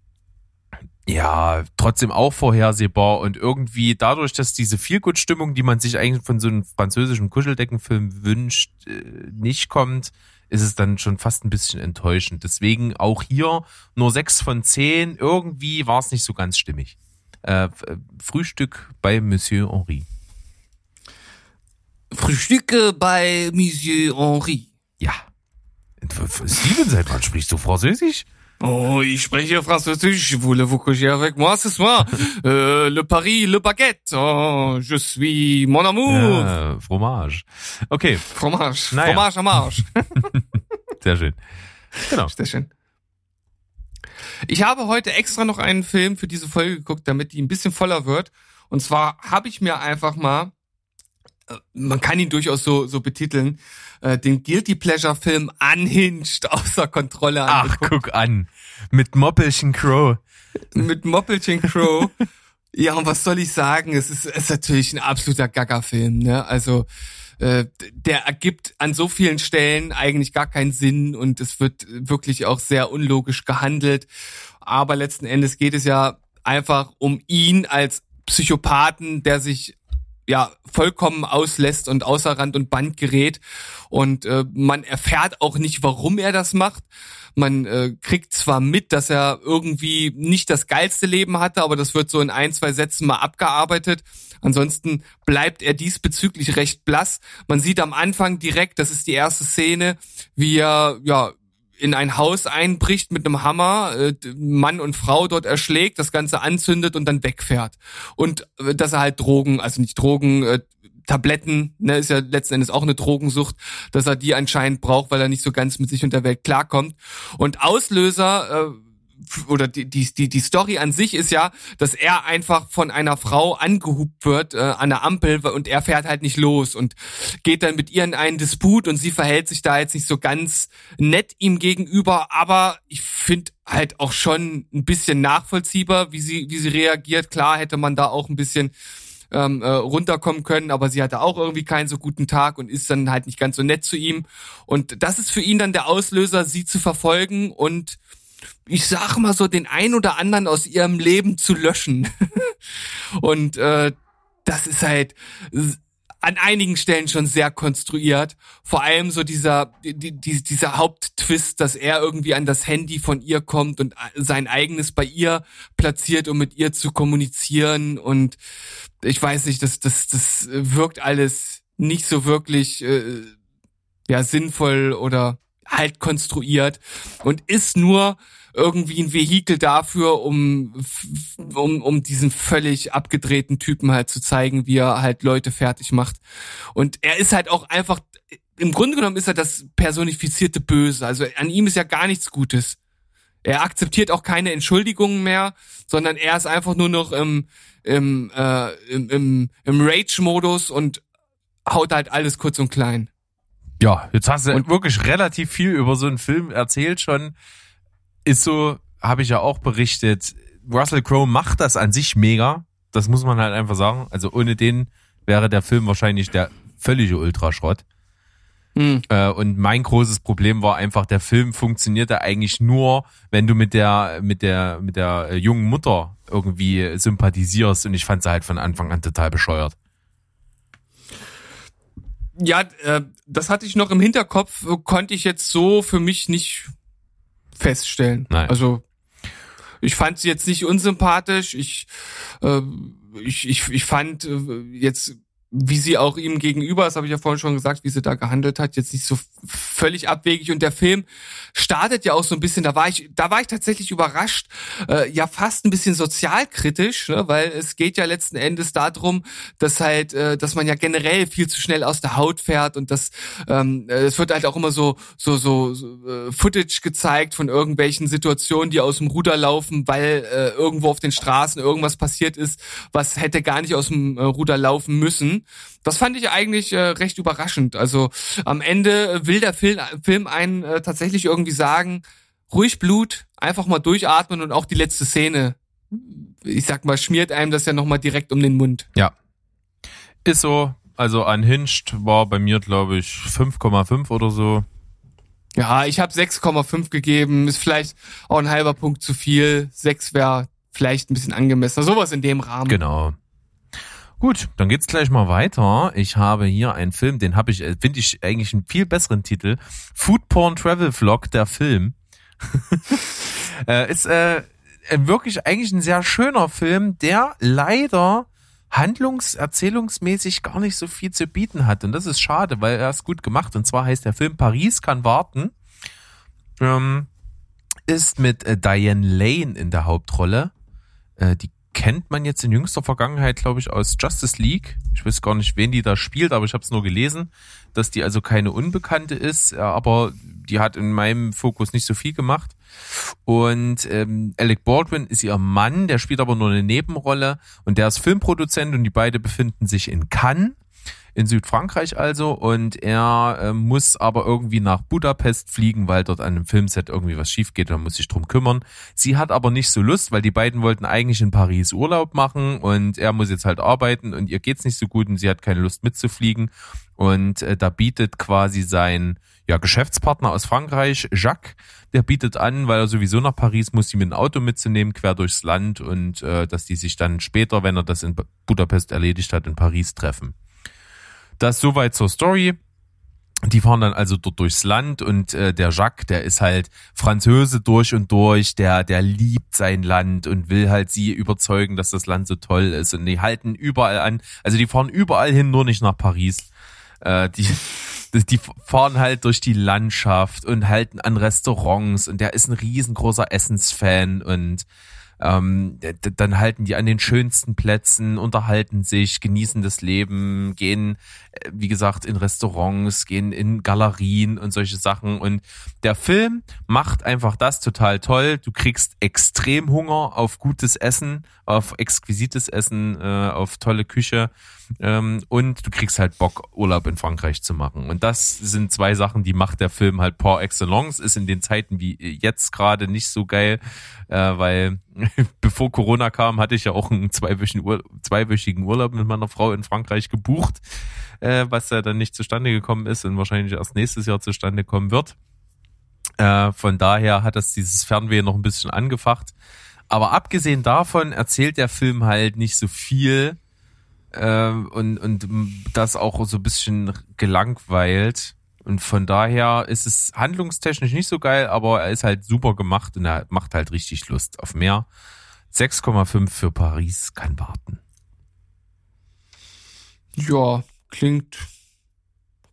ja, trotzdem auch vorhersehbar und irgendwie dadurch, dass diese Feelgood-Stimmung, die man sich eigentlich von so einem französischen Kuscheldeckenfilm wünscht, äh, nicht kommt, ist es dann schon fast ein bisschen enttäuschend. Deswegen auch hier nur sechs von zehn. Irgendwie war es nicht so ganz stimmig. Äh, Frühstück bei Monsieur Henri. Frühstücke bei Monsieur Henri. Ja. Steven, seit wann sprichst du Französisch? Oh, ich spreche Französisch. Voulez-vous coucher avec moi ce soir? *laughs* euh, le Paris, le baguette. Oh, je suis mon amour. Ja, Fromage. Okay, Fromage. Naja. Fromage am Arsch. *laughs* sehr schön. Genau. Sehr schön. Ich habe heute extra noch einen Film für diese Folge geguckt, damit die ein bisschen voller wird. Und zwar habe ich mir einfach mal, man kann ihn durchaus so, so betiteln, äh, den Guilty Pleasure Film Unhinged *laughs* außer Kontrolle Ach, angeguckt. guck an. Mit Moppelchen Crow. mit Moppelchen Crow. *laughs* ja, und was soll ich sagen? Es ist, es ist natürlich ein absoluter Gaga-Film, ne? Also, äh, der ergibt an so vielen Stellen eigentlich gar keinen Sinn und es wird wirklich auch sehr unlogisch gehandelt. Aber letzten Endes geht es ja einfach um ihn als Psychopathen, der sich ja vollkommen auslässt und außer Rand und Band gerät und äh, man erfährt auch nicht, warum er das macht. Man äh, kriegt zwar mit, dass er irgendwie nicht das geilste Leben hatte, aber das wird so in ein, zwei Sätzen mal abgearbeitet. Ansonsten bleibt er diesbezüglich recht blass. Man sieht am Anfang direkt, das ist die erste Szene, wie er ja in ein Haus einbricht mit einem Hammer, äh, Mann und Frau dort erschlägt, das Ganze anzündet und dann wegfährt. Und äh, dass er halt Drogen, also nicht Drogen, äh, Tabletten, ne, ist ja letzten Endes auch eine Drogensucht, dass er die anscheinend braucht, weil er nicht so ganz mit sich und der Welt klarkommt. Und Auslöser äh, oder die, die, die, die Story an sich ist ja, dass er einfach von einer Frau angehupt wird äh, an der Ampel und er fährt halt nicht los und geht dann mit ihr in einen Disput und sie verhält sich da jetzt nicht so ganz nett ihm gegenüber, aber ich finde halt auch schon ein bisschen nachvollziehbar, wie sie, wie sie reagiert. Klar hätte man da auch ein bisschen ähm, äh, runterkommen können, aber sie hatte auch irgendwie keinen so guten Tag und ist dann halt nicht ganz so nett zu ihm. Und das ist für ihn dann der Auslöser, sie zu verfolgen und ich sag mal so, den ein oder anderen aus ihrem Leben zu löschen. *laughs* und äh, das ist halt an einigen Stellen schon sehr konstruiert. Vor allem so dieser, die, die, dieser Haupttwist, dass er irgendwie an das Handy von ihr kommt und sein eigenes bei ihr platziert, um mit ihr zu kommunizieren. Und ich weiß nicht, das, das, das wirkt alles nicht so wirklich äh, ja sinnvoll oder halt konstruiert und ist nur irgendwie ein Vehikel dafür, um, um, um diesen völlig abgedrehten Typen halt zu zeigen, wie er halt Leute fertig macht. Und er ist halt auch einfach, im Grunde genommen ist er das personifizierte Böse. Also an ihm ist ja gar nichts Gutes. Er akzeptiert auch keine Entschuldigungen mehr, sondern er ist einfach nur noch im, im, äh, im, im, im Rage-Modus und haut halt alles kurz und klein. Ja, jetzt hast du und wirklich relativ viel über so einen Film erzählt schon ist so, habe ich ja auch berichtet, Russell Crowe macht das an sich mega. Das muss man halt einfach sagen. Also ohne den wäre der Film wahrscheinlich der völlige Ultraschrott. Mhm. Äh, und mein großes Problem war einfach, der Film funktionierte eigentlich nur, wenn du mit der, mit der, mit der jungen Mutter irgendwie sympathisierst. Und ich fand sie halt von Anfang an total bescheuert. Ja, äh, das hatte ich noch im Hinterkopf, konnte ich jetzt so für mich nicht feststellen. Nein. Also ich fand sie jetzt nicht unsympathisch. Ich, äh, ich, ich, ich fand äh, jetzt wie sie auch ihm gegenüber, das habe ich ja vorhin schon gesagt, wie sie da gehandelt hat, jetzt nicht so völlig abwegig. Und der Film startet ja auch so ein bisschen, da war ich, da war ich tatsächlich überrascht, äh, ja fast ein bisschen sozialkritisch, ne? weil es geht ja letzten Endes darum, dass halt, äh, dass man ja generell viel zu schnell aus der Haut fährt und das, ähm, äh, es wird halt auch immer so, so, so, so äh, Footage gezeigt von irgendwelchen Situationen, die aus dem Ruder laufen, weil äh, irgendwo auf den Straßen irgendwas passiert ist, was hätte gar nicht aus dem äh, Ruder laufen müssen. Das fand ich eigentlich äh, recht überraschend. Also am Ende will der Film, Film einen äh, tatsächlich irgendwie sagen, ruhig Blut, einfach mal durchatmen und auch die letzte Szene, ich sag mal, schmiert einem das ja nochmal direkt um den Mund. Ja. Ist so. Also Unhinged war bei mir, glaube ich, 5,5 oder so. Ja, ich habe 6,5 gegeben. Ist vielleicht auch ein halber Punkt zu viel. 6 wäre vielleicht ein bisschen angemessener. Sowas in dem Rahmen. Genau. Gut, dann geht's gleich mal weiter. Ich habe hier einen Film, den habe ich, äh, finde ich eigentlich einen viel besseren Titel. Food Porn Travel Vlog, der Film. *laughs* äh, ist äh, wirklich eigentlich ein sehr schöner Film, der leider handlungserzählungsmäßig gar nicht so viel zu bieten hat. Und das ist schade, weil er ist gut gemacht. Und zwar heißt der Film Paris kann warten. Ähm, ist mit äh, Diane Lane in der Hauptrolle. Äh, die kennt man jetzt in jüngster Vergangenheit, glaube ich, aus Justice League. Ich weiß gar nicht, wen die da spielt, aber ich habe es nur gelesen, dass die also keine Unbekannte ist, aber die hat in meinem Fokus nicht so viel gemacht. Und ähm, Alec Baldwin ist ihr Mann, der spielt aber nur eine Nebenrolle und der ist Filmproduzent und die beiden befinden sich in Cannes in Südfrankreich also und er äh, muss aber irgendwie nach Budapest fliegen, weil dort an einem Filmset irgendwie was schief geht und muss sich drum kümmern. Sie hat aber nicht so Lust, weil die beiden wollten eigentlich in Paris Urlaub machen und er muss jetzt halt arbeiten und ihr geht's nicht so gut und sie hat keine Lust mitzufliegen und äh, da bietet quasi sein ja, Geschäftspartner aus Frankreich, Jacques, der bietet an, weil er sowieso nach Paris muss, sie mit dem Auto mitzunehmen, quer durchs Land und äh, dass die sich dann später, wenn er das in Budapest erledigt hat, in Paris treffen. Das soweit zur Story. Die fahren dann also dort durchs Land und äh, der Jacques, der ist halt Französe durch und durch, der der liebt sein Land und will halt sie überzeugen, dass das Land so toll ist und die halten überall an, also die fahren überall hin, nur nicht nach Paris. Äh, die *laughs* die fahren halt durch die Landschaft und halten an Restaurants und der ist ein riesengroßer Essensfan und ähm, dann halten die an den schönsten Plätzen, unterhalten sich, genießen das Leben, gehen, äh, wie gesagt, in Restaurants, gehen in Galerien und solche Sachen. Und der Film macht einfach das total toll. Du kriegst extrem Hunger auf gutes Essen, auf exquisites Essen, äh, auf tolle Küche. Ähm, und du kriegst halt Bock, Urlaub in Frankreich zu machen. Und das sind zwei Sachen, die macht der Film halt par excellence. Ist in den Zeiten wie jetzt gerade nicht so geil, äh, weil *laughs* bevor Corona kam, hatte ich ja auch einen zweiwöchigen, Ur zweiwöchigen Urlaub mit meiner Frau in Frankreich gebucht, äh, was ja dann nicht zustande gekommen ist und wahrscheinlich erst nächstes Jahr zustande kommen wird. Äh, von daher hat das dieses Fernweh noch ein bisschen angefacht. Aber abgesehen davon erzählt der Film halt nicht so viel äh, und, und das auch so ein bisschen gelangweilt. Und von daher ist es handlungstechnisch nicht so geil, aber er ist halt super gemacht und er macht halt richtig Lust auf mehr. 6,5 für Paris kann warten. Ja, klingt,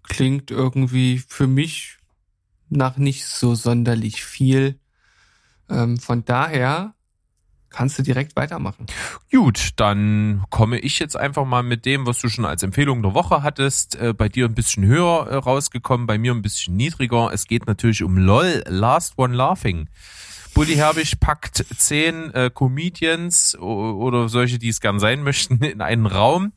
klingt irgendwie für mich nach nicht so sonderlich viel. Ähm, von daher kannst du direkt weitermachen. Gut, dann komme ich jetzt einfach mal mit dem, was du schon als Empfehlung der Woche hattest. Äh, bei dir ein bisschen höher äh, rausgekommen, bei mir ein bisschen niedriger. Es geht natürlich um LOL, Last One Laughing. Bully Herbig packt zehn äh, Comedians oder solche, die es gern sein möchten, *laughs* in einen Raum.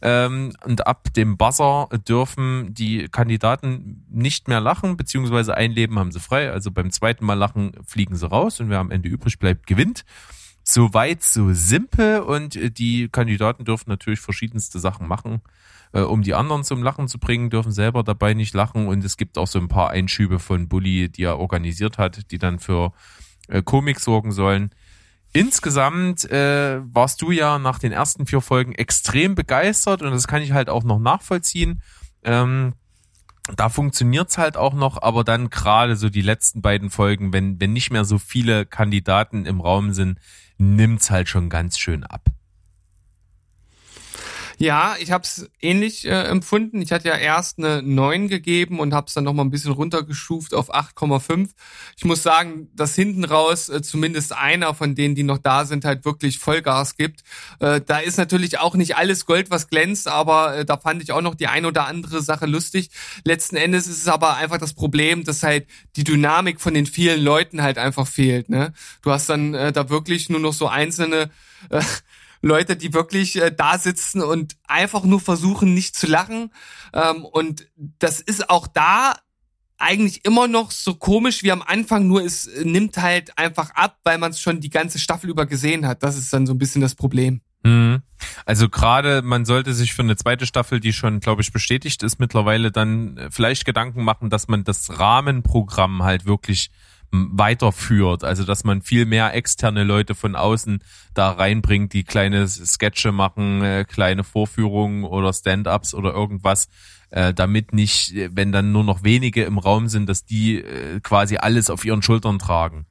Ähm, und ab dem Buzzer dürfen die Kandidaten nicht mehr lachen, beziehungsweise ein Leben haben sie frei. Also beim zweiten Mal lachen fliegen sie raus und wer am Ende übrig bleibt, gewinnt. So weit, so simpel und äh, die Kandidaten dürfen natürlich verschiedenste Sachen machen, äh, um die anderen zum Lachen zu bringen, dürfen selber dabei nicht lachen und es gibt auch so ein paar Einschübe von Bully, die er organisiert hat, die dann für äh, Komik sorgen sollen. Insgesamt äh, warst du ja nach den ersten vier Folgen extrem begeistert und das kann ich halt auch noch nachvollziehen. Ähm, da funktioniert's halt auch noch, aber dann gerade so die letzten beiden Folgen, wenn, wenn nicht mehr so viele Kandidaten im Raum sind, nimmt's halt schon ganz schön ab. Ja, ich habe es ähnlich äh, empfunden. Ich hatte ja erst eine 9 gegeben und habe es dann noch mal ein bisschen runtergeschuft auf 8,5. Ich muss sagen, dass hinten raus äh, zumindest einer von denen, die noch da sind, halt wirklich Vollgas gibt. Äh, da ist natürlich auch nicht alles Gold, was glänzt, aber äh, da fand ich auch noch die ein oder andere Sache lustig. Letzten Endes ist es aber einfach das Problem, dass halt die Dynamik von den vielen Leuten halt einfach fehlt. Ne? Du hast dann äh, da wirklich nur noch so einzelne äh, Leute, die wirklich äh, da sitzen und einfach nur versuchen, nicht zu lachen. Ähm, und das ist auch da eigentlich immer noch so komisch wie am Anfang, nur es äh, nimmt halt einfach ab, weil man es schon die ganze Staffel über gesehen hat. Das ist dann so ein bisschen das Problem. Mhm. Also gerade, man sollte sich für eine zweite Staffel, die schon, glaube ich, bestätigt ist, mittlerweile dann äh, vielleicht Gedanken machen, dass man das Rahmenprogramm halt wirklich weiterführt. Also dass man viel mehr externe Leute von außen da reinbringt, die kleine Sketche machen, äh, kleine Vorführungen oder Stand-ups oder irgendwas, äh, damit nicht, wenn dann nur noch wenige im Raum sind, dass die äh, quasi alles auf ihren Schultern tragen.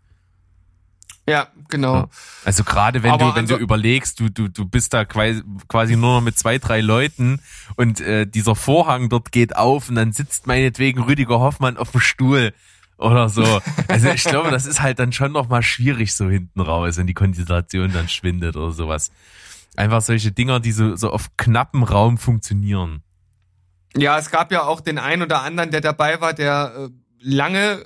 Ja, genau. Ja. Also gerade wenn Aber du wenn du anso- überlegst, du du du bist da quasi, quasi nur noch mit zwei drei Leuten und äh, dieser Vorhang dort geht auf und dann sitzt meinetwegen Rüdiger Hoffmann auf dem Stuhl oder so. Also ich glaube, das ist halt dann schon noch mal schwierig so hinten raus, wenn die Konzentration dann schwindet oder sowas. Einfach solche Dinger, die so so auf knappem Raum funktionieren. Ja, es gab ja auch den einen oder anderen, der dabei war, der äh, lange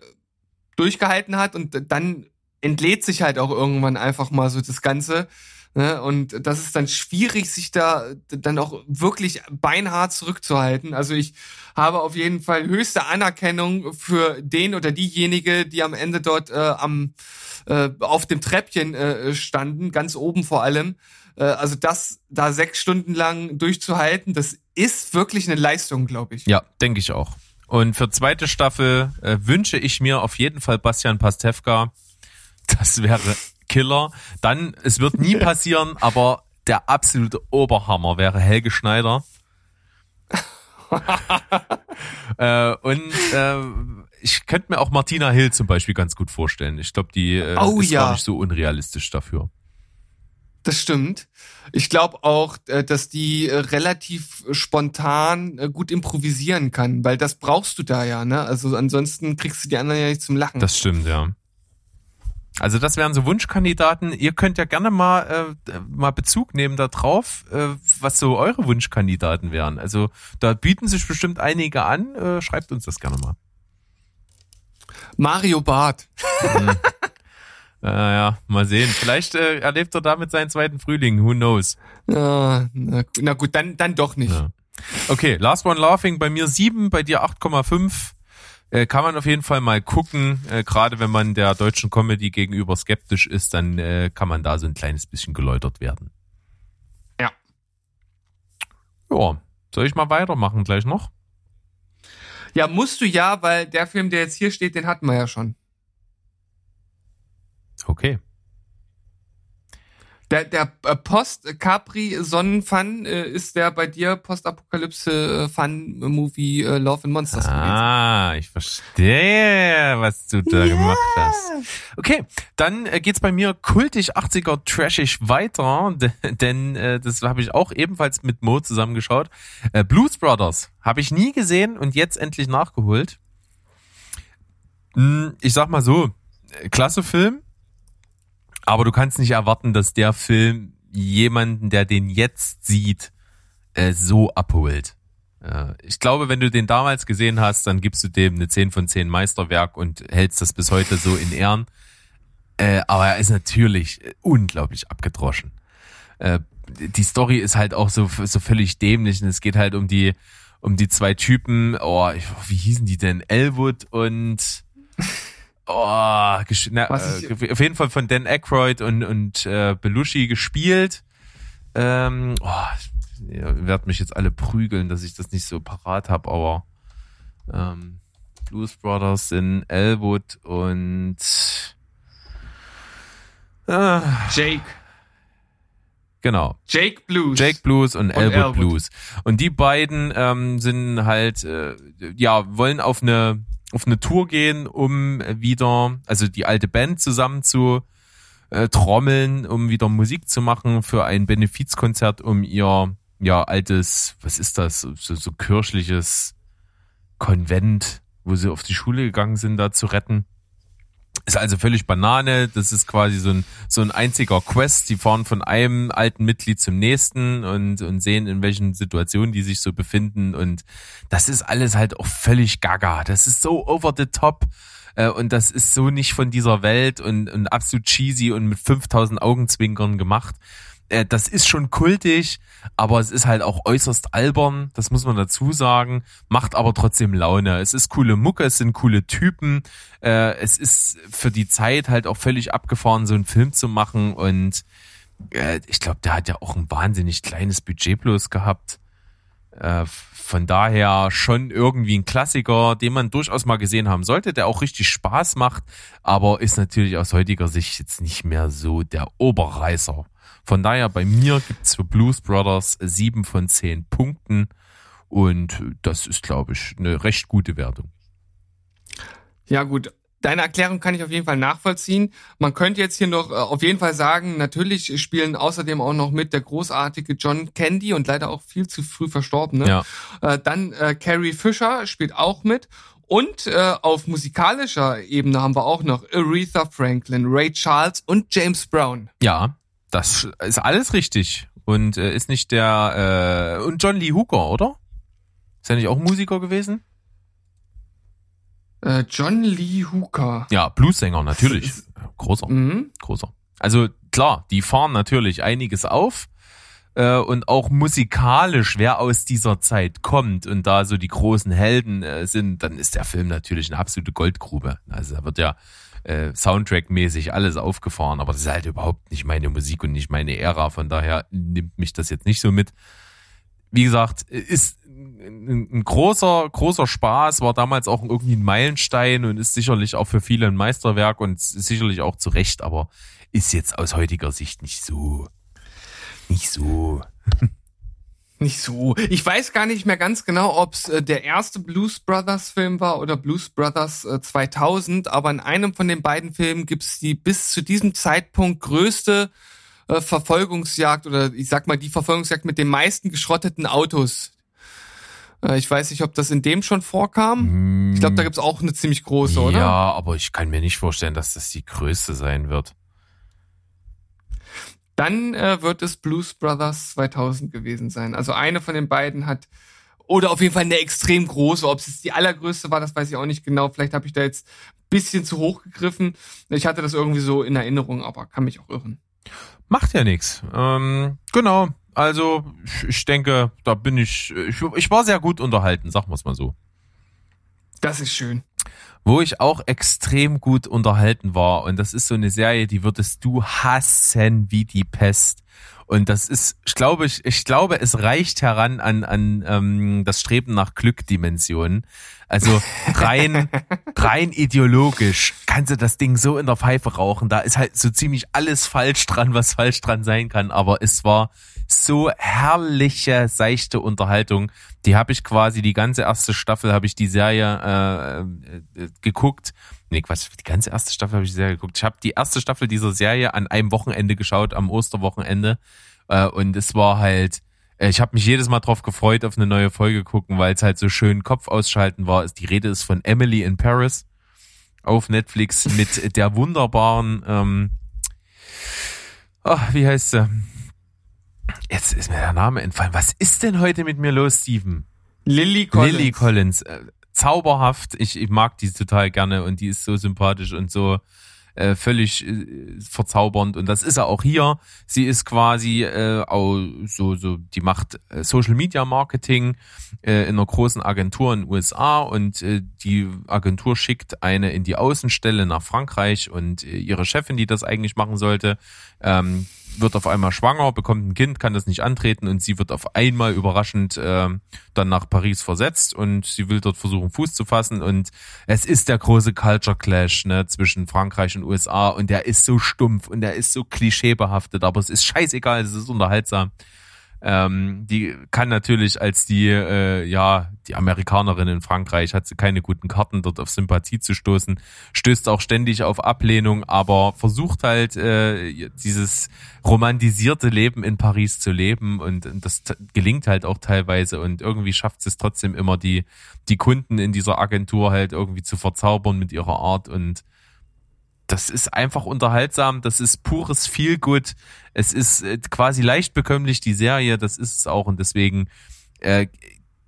durchgehalten hat und dann entlädt sich halt auch irgendwann einfach mal so das Ganze. Ne? Und das ist dann schwierig, sich da dann auch wirklich beinhart zurückzuhalten. Also ich habe auf jeden Fall höchste Anerkennung für den oder diejenige, die am Ende dort äh, am äh, auf dem Treppchen äh, standen, ganz oben vor allem. Äh, also das da sechs Stunden lang durchzuhalten, das ist wirklich eine Leistung, glaube ich. Ja, denke ich auch. Und für zweite Staffel äh, wünsche ich mir auf jeden Fall Bastian Pastewka. Das wäre Killer. Dann, es wird nie *laughs* passieren, aber der absolute Oberhammer wäre Helge Schneider. *laughs* äh, und äh, ich könnte mir auch Martina Hill zum Beispiel ganz gut vorstellen. Ich glaube, die äh, Oh ist ja. gar nicht so unrealistisch dafür. Das stimmt. Ich glaube auch, äh, dass die äh, relativ spontan äh, gut improvisieren kann, weil das brauchst du da ja, ne? Also ansonsten kriegst du die anderen ja nicht zum Lachen. Das stimmt, ja. Also das wären so Wunschkandidaten. Ihr könnt ja gerne mal äh, mal Bezug nehmen darauf, äh, was so eure Wunschkandidaten wären. Also da bieten sich bestimmt einige an. Äh, schreibt uns das gerne mal. Mario Barth. Äh, *laughs* ja, mal sehen. Vielleicht äh, erlebt er damit seinen zweiten Frühling. Who knows? Ja, na, na gut, dann, dann doch nicht. Ja. Okay, Last One Laughing bei mir 7, bei dir 8,5. Äh, kann man auf jeden Fall mal gucken. Äh, Gerade wenn man der deutschen Comedy gegenüber skeptisch ist, dann äh, kann man da so ein kleines bisschen geläutert werden. Ja. Ja, soll ich mal weitermachen gleich noch? Ja, musst du ja, weil der Film, der jetzt hier steht, den hatten wir ja schon. Okay. Der, der äh, Post-Capri-Sonnenfun äh, ist der bei dir Postapokalypse-Fun-Movie äh, Love and Monsters gewesen. Ah, ich verstehe, was du da gemacht hast. Okay, dann äh, geht's bei mir kultig 80er trashig weiter, *laughs* denn äh, das habe ich auch ebenfalls mit Mo zusammengeschaut. Äh, Blues Brothers habe ich nie gesehen und jetzt endlich nachgeholt. Hm, Ich sag mal so, äh, klasse Film, aber du kannst nicht erwarten, dass der Film jemanden, der den jetzt sieht, äh, so abholt. Äh, Ich glaube, wenn du den damals gesehen hast, dann gibst du dem eine 10 von 10 Meisterwerk und hältst das bis heute so in Ehren. Äh, aber er ist natürlich unglaublich abgedroschen. Äh, die Story ist halt auch so, so völlig dämlich und es geht halt um die, um die zwei Typen, oh, wie hießen die denn? Elwood und *laughs* oh, na, äh, auf jeden Fall von Dan Aykroyd und, und äh, Belushi gespielt. Ähm, oh, ihr werdet mich jetzt alle prügeln, dass ich das nicht so parat habe, aber ähm, Blues Brothers in Elwood und äh, Jake. genau. Jake Blues. Jake Blues und, Elwood, Elwood. Blues. Und die beiden ähm, sind halt, äh, ja, wollen auf eine auf eine Tour gehen, um wieder, also die alte Band zusammen zu äh, trommeln, um wieder Musik zu machen für ein Benefizkonzert, um ihr ja altes, was ist das, so, so kirchliches Konvent, wo sie auf die Schule gegangen sind, da zu retten. Ist also völlig Banane. Das ist quasi so ein, so ein einziger Quest. Die fahren von einem alten Mitglied zum nächsten und, und sehen, in welchen Situationen die sich so befinden. Und das ist alles halt auch völlig gaga. Das ist so over the top. Äh, Und das ist so nicht von dieser Welt und, und absolut cheesy und mit 5000 Augenzwinkern gemacht. Äh, Das ist schon kultig, aber es ist halt auch äußerst albern, das muss man dazu sagen, macht aber trotzdem Laune. Es ist coole Mucke, es sind coole Typen, äh, es ist für die Zeit halt auch völlig abgefahren, so einen Film zu machen und äh, ich glaube, der hat ja auch ein wahnsinnig kleines Budget bloß gehabt. Äh, von daher schon irgendwie ein Klassiker, den man durchaus mal gesehen haben sollte, der auch richtig Spaß macht, aber ist natürlich aus heutiger Sicht jetzt nicht mehr so der Oberreißer. Von daher bei mir gibt's für Blues Brothers sieben von zehn Punkten und das ist, glaube ich, eine recht gute Wertung. Ja, gut. Deine Erklärung kann ich auf jeden Fall nachvollziehen. Man könnte jetzt hier noch äh, auf jeden Fall sagen, natürlich spielen außerdem auch noch mit der großartige John Candy und leider auch viel zu früh verstorben. Ne? Ja. Äh, dann äh, Carrie Fisher spielt auch mit. Und äh, auf musikalischer Ebene haben wir auch noch Aretha Franklin, Ray Charles und James Brown. Ja, das ist alles richtig. Und äh, ist nicht der äh, und John Lee Hooker, oder? Ist er nicht auch Musiker gewesen? Äh, John Lee Hooker. Ja, Bluesänger natürlich. Großer, Mhm. großer. Also klar, die fahren natürlich einiges auf. Äh, und auch musikalisch, wer aus dieser Zeit kommt und da so die großen Helden äh, sind, dann ist der Film natürlich eine absolute Goldgrube. Also da wird ja äh, Soundtrack-mäßig alles aufgefahren, aber das ist halt überhaupt nicht meine Musik und nicht meine Ära. Von daher nimmt mich das jetzt nicht so mit. Wie gesagt, ist ein, ein großer, großer Spaß, war damals auch irgendwie ein Meilenstein und ist sicherlich auch für viele ein Meisterwerk und sicherlich auch zu Recht, aber ist jetzt aus heutiger Sicht nicht so, nicht so. *laughs* Nicht so. Ich weiß gar nicht mehr ganz genau, ob es äh, der erste Blues Brothers Film war oder Blues Brothers äh, 2000, aber in einem von den beiden Filmen gibt's die bis zu diesem Zeitpunkt größte äh, Verfolgungsjagd oder ich sag mal die Verfolgungsjagd mit den meisten geschrotteten Autos. Äh, ich weiß nicht, ob das in dem schon vorkam. Ich glaube, da gibt's auch eine ziemlich große, oder? Ja, aber ich kann mir nicht vorstellen, dass das die größte sein wird. Dann äh, wird es Blues Brothers 2000 gewesen sein. Also eine von den beiden hat oder auf jeden Fall eine extrem große. Ob es die allergrößte war, das weiß ich auch nicht genau. Vielleicht habe ich da jetzt bisschen zu hoch gegriffen. Ich hatte das irgendwie so in Erinnerung, aber kann mich auch irren. Macht ja nichts. Ähm, genau. Also ich, ich denke, da bin ich, ich. Ich war sehr gut unterhalten, sagen wir es mal so. Das ist schön. Wo ich auch extrem gut unterhalten war, und das ist so eine Serie, die würdest du hassen wie die Pest. Und das ist, ich glaube, ich, ich glaube, es reicht heran an, an ähm, das Streben nach Glückdimensionen. Also rein, *laughs* rein ideologisch kannst du das Ding so in der Pfeife rauchen. Da ist halt so ziemlich alles falsch dran, was falsch dran sein kann. Aber es war so herrliche, seichte Unterhaltung. Die habe ich quasi, die ganze erste Staffel habe ich die Serie äh, äh, geguckt. Nee, Quatsch, die ganze erste Staffel habe ich die Serie geguckt. Ich habe die erste Staffel dieser Serie an einem Wochenende geschaut, am Osterwochenende. Äh, und es war halt, äh, ich habe mich jedes Mal drauf gefreut, auf eine neue Folge gucken, weil es halt so schön Kopf ausschalten war. Die Rede ist von Emily in Paris auf Netflix mit der wunderbaren, ähm, oh, wie heißt sie? Jetzt ist mir der Name entfallen. Was ist denn heute mit mir los, Steven? Lily Collins. Lily Collins. Äh, zauberhaft. Ich, ich mag die total gerne und die ist so sympathisch und so äh, völlig äh, verzaubernd und das ist er auch hier. Sie ist quasi äh, auch so so die macht äh, Social Media Marketing äh, in einer großen Agentur in den USA und äh, die Agentur schickt eine in die Außenstelle nach Frankreich und äh, ihre Chefin, die das eigentlich machen sollte, ähm, wird auf einmal schwanger, bekommt ein Kind, kann das nicht antreten und sie wird auf einmal überraschend äh, dann nach Paris versetzt und sie will dort versuchen Fuß zu fassen und es ist der große Culture Clash ne, zwischen Frankreich und USA und der ist so stumpf und der ist so klischeebehaftet, aber es ist scheißegal, es ist unterhaltsam. Ähm, die kann natürlich als die, äh, ja, die Amerikanerin in Frankreich hat sie keine guten Karten, dort auf Sympathie zu stoßen, stößt auch ständig auf Ablehnung, aber versucht halt äh, dieses romantisierte Leben in Paris zu leben und, und das gelingt halt auch teilweise und irgendwie schafft es trotzdem immer die, die Kunden in dieser Agentur halt irgendwie zu verzaubern mit ihrer Art und das ist einfach unterhaltsam, das ist pures Feelgood, es ist äh, quasi leicht bekömmlich, die Serie, das ist es auch. Und deswegen äh,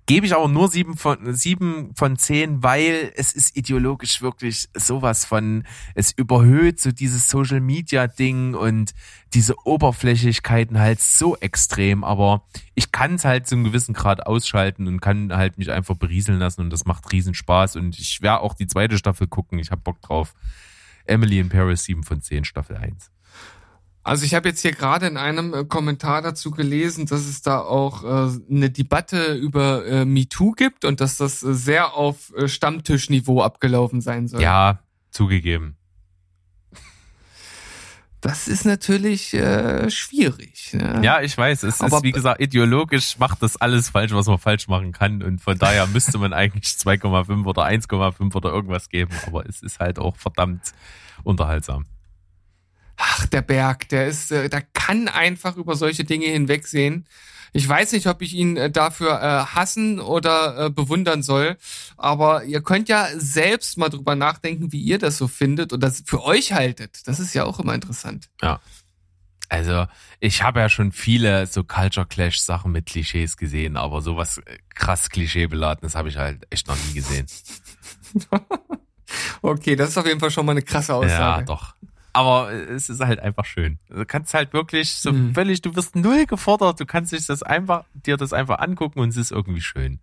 gebe ich aber nur sieben von, sieben von zehn, weil es ist ideologisch wirklich sowas von, es überhöht so dieses Social Media Ding und diese Oberflächlichkeiten halt so extrem, aber ich kann es halt zu einem gewissen Grad ausschalten und kann halt mich einfach berieseln lassen und das macht riesen Spaß. Und ich werde auch die zweite Staffel gucken, ich habe Bock drauf. Emily in Paris 7 von 10, Staffel 1. Also ich habe jetzt hier gerade in einem äh, Kommentar dazu gelesen, dass es da auch äh, eine Debatte über äh, MeToo gibt und dass das äh, sehr auf äh, Stammtischniveau abgelaufen sein soll. Ja, zugegeben. Das ist natürlich äh, schwierig. Ne? Ja, ich weiß. Es Aber ist, wie gesagt, ideologisch macht das alles falsch, was man falsch machen kann. Und von daher *laughs* müsste man eigentlich 2,5 oder 1,5 oder irgendwas geben. Aber es ist halt auch verdammt unterhaltsam. Ach, der Berg, der ist, äh, der kann einfach über solche Dinge hinwegsehen. Ich weiß nicht, ob ich ihn äh, dafür äh, hassen oder äh, bewundern soll, aber ihr könnt ja selbst mal drüber nachdenken, wie ihr das so findet und das für euch haltet. Das ist ja auch immer interessant. Ja. Also, ich habe ja schon viele so Culture Clash Sachen mit Klischees gesehen, aber sowas äh, krass Klischeebeladenes habe ich halt echt noch nie gesehen. *laughs* Okay, das ist auf jeden Fall schon mal eine krasse Aussage. Ja, doch. Aber es ist halt einfach schön. Du kannst halt wirklich so Mhm. völlig, du wirst null gefordert, du kannst dich das einfach, dir das einfach angucken und es ist irgendwie schön.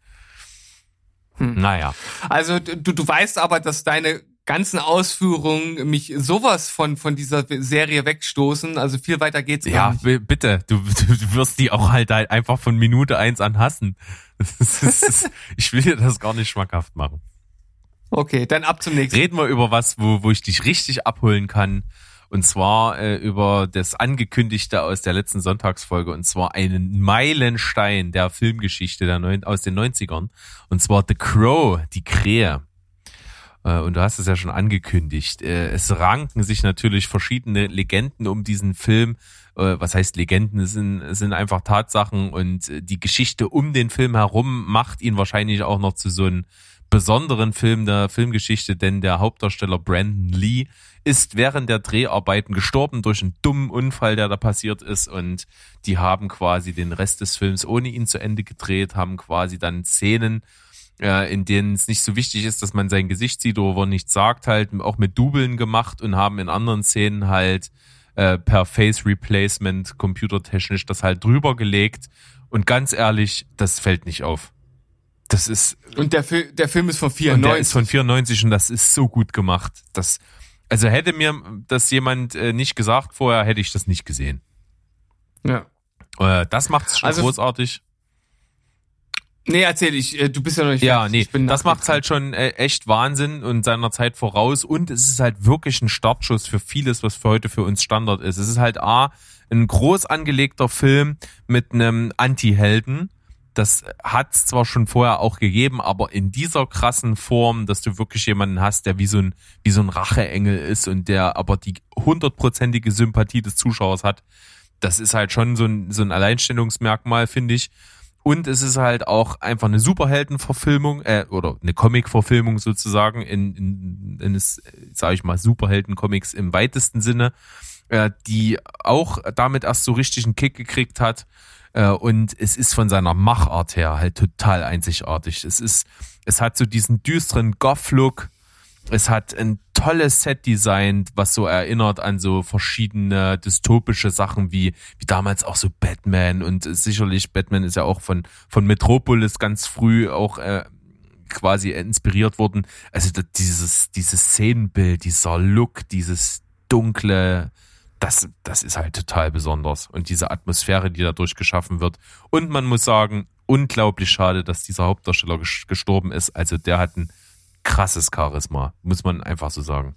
Hm. Naja. Also du, du weißt aber, dass deine ganzen Ausführungen mich sowas von von dieser Serie wegstoßen. Also viel weiter geht's Ja, nicht. b- bitte, *laughs* du, du, wirst die auch halt, halt einfach von Minute eins an hassen. *laughs* Ist, ich will dir das gar nicht schmackhaft machen. Okay, dann ab zum nächsten. Reden wir über was, wo, wo ich dich richtig abholen kann. Und zwar äh, über das Angekündigte aus der letzten Sonntagsfolge. Und zwar einen Meilenstein der Filmgeschichte der neun, aus den 90ern. Und zwar The Crow, die Krähe. Äh, und du hast es ja schon angekündigt. Äh, es ranken sich natürlich verschiedene Legenden um diesen Film. Äh, was heißt Legenden? Es sind, es sind einfach Tatsachen und die Geschichte um den Film herum macht ihn wahrscheinlich auch noch zu so einem besonderen Film der Filmgeschichte, denn der Hauptdarsteller Brandon Lee ist während der Dreharbeiten gestorben durch einen dummen Unfall, der da passiert ist und die haben quasi den Rest des Films ohne ihn zu Ende gedreht, haben quasi dann Szenen äh, in denen es nicht so wichtig ist, dass man sein Gesicht sieht oder nichts sagt, halt auch mit Dubeln gemacht und haben in anderen Szenen halt äh, per Face Replacement computertechnisch das halt drüber gelegt. Und ganz ehrlich, das fällt nicht auf. Das ist. Und der, Fi der Film ist von 94. Und der ist von 94 und das ist so gut gemacht. Das, also hätte mir das jemand äh, nicht gesagt vorher, hätte ich das nicht gesehen. Ja. Äh, das macht's schon Also- großartig. Nee, erzähl ich, äh, du bist ja noch nicht Ja, fertig. nee, Ich bin das macht's halt schon äh, echt Wahnsinn und seiner Zeit voraus und es ist halt wirklich ein Startschuss für vieles, was für heute für uns Standard ist. Es ist halt A, ein groß angelegter Film mit einem Anti-Helden. Das hat's zwar schon vorher auch gegeben, aber in dieser krassen Form, dass du wirklich jemanden hast, der wie so ein, wie so ein Racheengel ist und der aber die hundertprozentige Sympathie des Zuschauers hat, das ist halt schon so ein, so ein Alleinstellungsmerkmal, finde ich. Und es ist halt auch einfach eine Superheldenverfilmung, äh, oder eine Comic-Verfilmung sozusagen, in, in, in es, sage ich mal, Superhelden-Comics im weitesten Sinne, äh, die auch damit erst so richtig einen Kick gekriegt hat. Äh, und es ist von seiner Machart her halt total einzigartig. Es ist, es hat so diesen düsteren Goth-Look, es hat ein tolles Set-Design, was so erinnert an so verschiedene dystopische Sachen wie, wie damals auch so Batman und sicherlich Batman ist ja auch von, von Metropolis ganz früh auch äh, quasi inspiriert worden. Also dieses, dieses Szenenbild, dieser Look, dieses dunkle, das, das ist halt total besonders. Und diese Atmosphäre, die dadurch geschaffen wird. Und man muss sagen, unglaublich schade, dass dieser Hauptdarsteller ges- gestorben ist. Also der hat ein krasses Charisma, muss man einfach so sagen.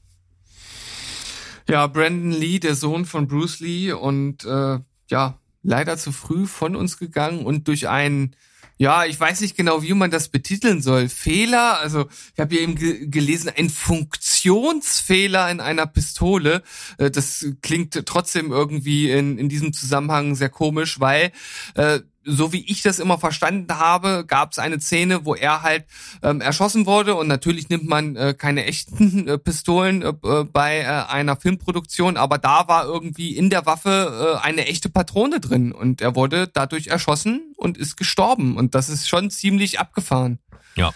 Ja, Brandon Lee, der Sohn von Bruce Lee und äh, ja, leider zu früh von uns gegangen und durch einen, ja, ich weiß nicht genau, wie man das betiteln soll, Fehler, also ich habe hier eben ge gelesen, ein Funktionsfehler in einer Pistole. Äh, das klingt trotzdem irgendwie in, in diesem Zusammenhang sehr komisch, weil äh, so wie ich das immer verstanden habe, gab es eine Szene, wo er halt ähm, erschossen wurde und natürlich nimmt man äh, keine echten äh, Pistolen äh, äh, bei äh, einer Filmproduktion, aber da war irgendwie in der Waffe äh, eine echte Patrone drin und er wurde dadurch erschossen und ist gestorben und das ist schon ziemlich abgefahren. Ja.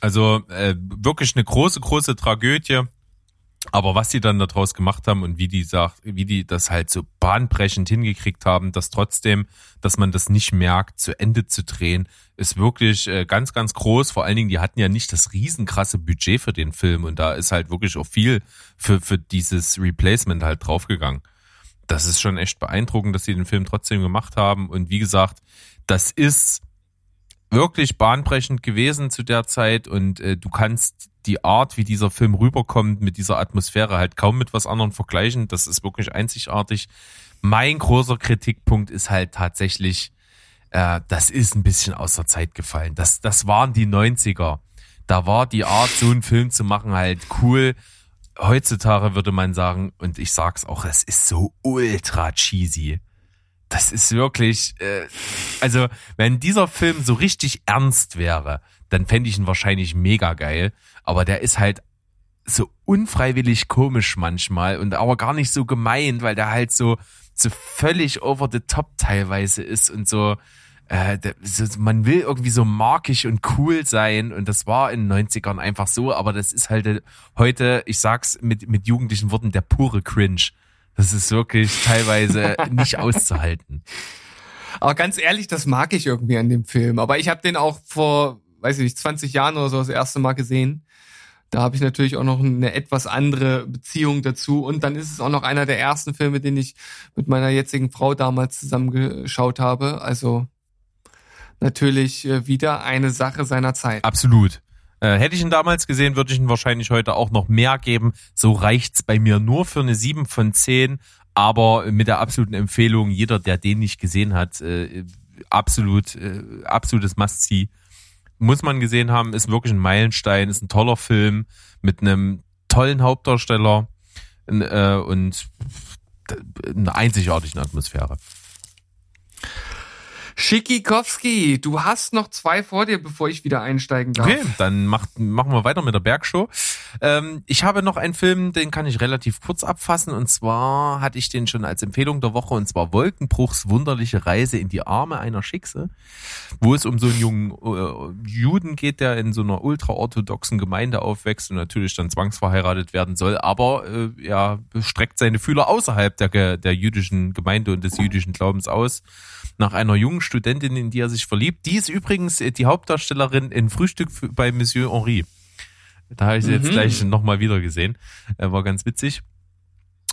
Also äh, wirklich eine große, große Tragödie. Aber was die dann daraus gemacht haben und wie die sagt, wie die das halt so bahnbrechend hingekriegt haben, dass trotzdem, dass man das nicht merkt, zu Ende zu drehen, ist wirklich äh, ganz, ganz groß. Vor allen Dingen, die hatten ja nicht das riesenkrasse Budget für den Film und da ist halt wirklich auch viel für, für dieses Replacement halt draufgegangen. Das ist schon echt beeindruckend, dass sie den Film trotzdem gemacht haben. Und wie gesagt, das ist wirklich bahnbrechend gewesen zu der Zeit und äh, du kannst die Art, wie dieser Film rüberkommt, mit dieser Atmosphäre halt kaum mit was anderem vergleichen. Das ist wirklich einzigartig. Mein großer Kritikpunkt ist halt tatsächlich, äh, das ist ein bisschen aus der Zeit gefallen. Das, das waren die 90er. Da war die Art, so einen Film zu machen, halt cool. Heutzutage würde man sagen, und ich sag's auch, es ist so ultra cheesy. Das ist wirklich, äh, also wenn dieser Film so richtig ernst wäre, dann fände ich ihn wahrscheinlich mega geil. Aber der ist halt so unfreiwillig komisch manchmal und aber gar nicht so gemeint, weil der halt so, so völlig over the top teilweise ist und so, äh, der, so, man will irgendwie so markig und cool sein und das war in den 90ern einfach so, aber das ist halt heute, ich sag's mit, mit jugendlichen Worten, der pure Cringe. Das ist wirklich teilweise *laughs* nicht auszuhalten. Aber ganz ehrlich, das mag ich irgendwie an dem Film. Aber ich habe den auch vor, weiß ich nicht, 20 Jahren oder so das erste Mal gesehen. Da habe ich natürlich auch noch eine etwas andere Beziehung dazu. Und dann ist es auch noch einer der ersten Filme, den ich mit meiner jetzigen Frau damals zusammengeschaut habe. Also natürlich äh, wieder eine Sache seiner Zeit. Absolut. Äh, hätte ich ihn damals gesehen, würde ich ihn wahrscheinlich heute auch noch mehr geben. So reicht's bei mir nur für eine 7 von 10, aber mit der absoluten Empfehlung, jeder, der den nicht gesehen hat, äh, absolut, äh, absolutes Must-See. muss man gesehen haben, ist wirklich ein Meilenstein, ist ein toller Film mit einem tollen Hauptdarsteller äh, und einer einzigartigen Atmosphäre. Schickikowski, du hast noch zwei vor dir, bevor ich wieder einsteigen darf. Okay, dann macht, machen wir weiter mit der Bergshow. Ähm, ich habe noch einen Film, den kann ich relativ kurz abfassen. Und zwar hatte ich den schon als Empfehlung der Woche. Und zwar Wolkenbruchs wunderliche Reise in die Arme einer Schickse, wo es um so einen jungen äh, Juden geht, der in so einer ultraorthodoxen Gemeinde aufwächst und natürlich dann zwangsverheiratet werden soll. Aber äh, ja, streckt seine Fühler außerhalb der, der jüdischen Gemeinde und des jüdischen Glaubens aus nach einer jungen Studentin, in die er sich verliebt. Die ist übrigens äh, die Hauptdarstellerin in Frühstück bei Monsieur Henri. Da habe ich sie mhm. jetzt gleich nochmal wieder gesehen. War ganz witzig.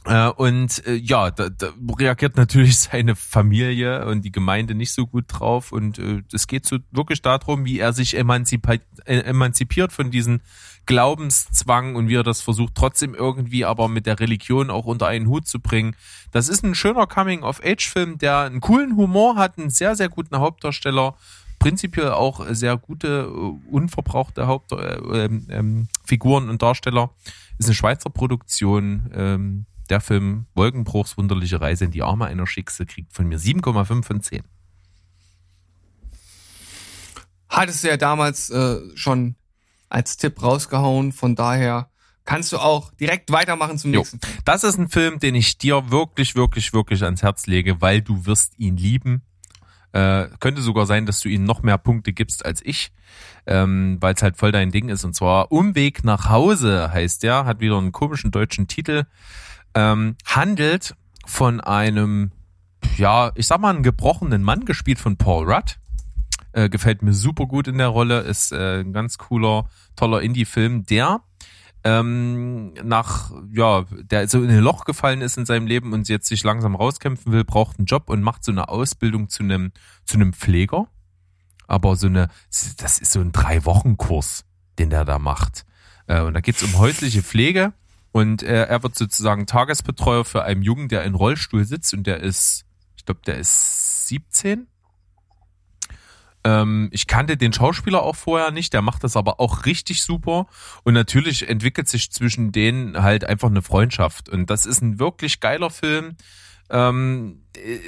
Äh, und äh, ja, da, da reagiert natürlich *laughs* seine Familie und die Gemeinde nicht so gut drauf. Und es geht so wirklich darum, wie er sich emanzipiert, emanzipiert von diesen Glaubenszwang und wie er das versucht, trotzdem irgendwie aber mit der Religion auch unter einen Hut zu bringen. Das ist ein schöner Coming-of-Age-Film, der einen coolen Humor hat, einen sehr, sehr guten Hauptdarsteller, prinzipiell auch sehr gute, äh, unverbrauchte Hauptfiguren äh, ähm, ähm, und Darsteller. Ist eine Schweizer Produktion. Ähm, der Film Wolkenbruchs wunderliche Reise in die Arme einer Schickse kriegt von mir 7,5 von 10. Hattest du ja damals äh, schon als Tipp rausgehauen. Von daher kannst du auch direkt weitermachen zum nächsten. Jo. Das ist ein Film, den ich dir wirklich, wirklich, wirklich ans Herz lege, weil du wirst ihn lieben. Äh, könnte sogar sein, dass du ihm noch mehr Punkte gibst als ich, ähm, weil es halt voll dein Ding ist. Und zwar Umweg nach Hause heißt der, hat wieder einen komischen deutschen Titel, ähm, handelt von einem, ja, ich sag mal, einen gebrochenen Mann, gespielt von Paul Rudd. Äh, gefällt mir super gut in der Rolle. Ist äh, ein ganz cooler, toller Indie-Film, der ähm, nach, ja, der so in ein Loch gefallen ist in seinem Leben und jetzt sich langsam rauskämpfen will, braucht einen Job und macht so eine Ausbildung zu einem, zu einem Pfleger. Aber so eine, das ist so ein Drei-Wochen-Kurs, den der da macht. Äh, und da geht's um häusliche Pflege und äh, er wird sozusagen Tagesbetreuer für einen Jungen, der in Rollstuhl sitzt und der ist, ich glaube, der ist 17 ähm, ich kannte den Schauspieler auch vorher nicht, der macht das aber auch richtig super. Und natürlich entwickelt sich zwischen denen halt einfach eine Freundschaft. Und das ist ein wirklich geiler Film. Ähm,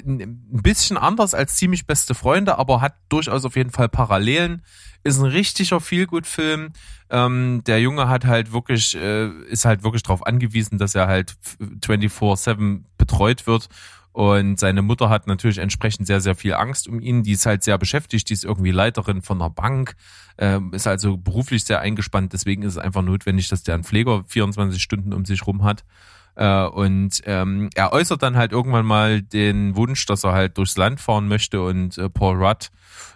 ein bisschen anders als ziemlich beste Freunde, aber hat durchaus auf jeden Fall Parallelen. Ist ein richtiger Feelgood-Film. Ähm, der Junge hat halt wirklich, äh, ist halt wirklich darauf angewiesen, dass er halt 24-7 betreut wird und seine Mutter hat natürlich entsprechend sehr, sehr viel Angst um ihn. Die ist halt sehr beschäftigt, die ist irgendwie Leiterin von einer Bank, äh, ist also beruflich sehr eingespannt. Deswegen ist es einfach notwendig, dass der einen Pfleger 24 Stunden um sich rum hat. Äh, und ähm, er äußert dann halt irgendwann mal den Wunsch, dass er halt durchs Land fahren möchte und äh, Paul Rudd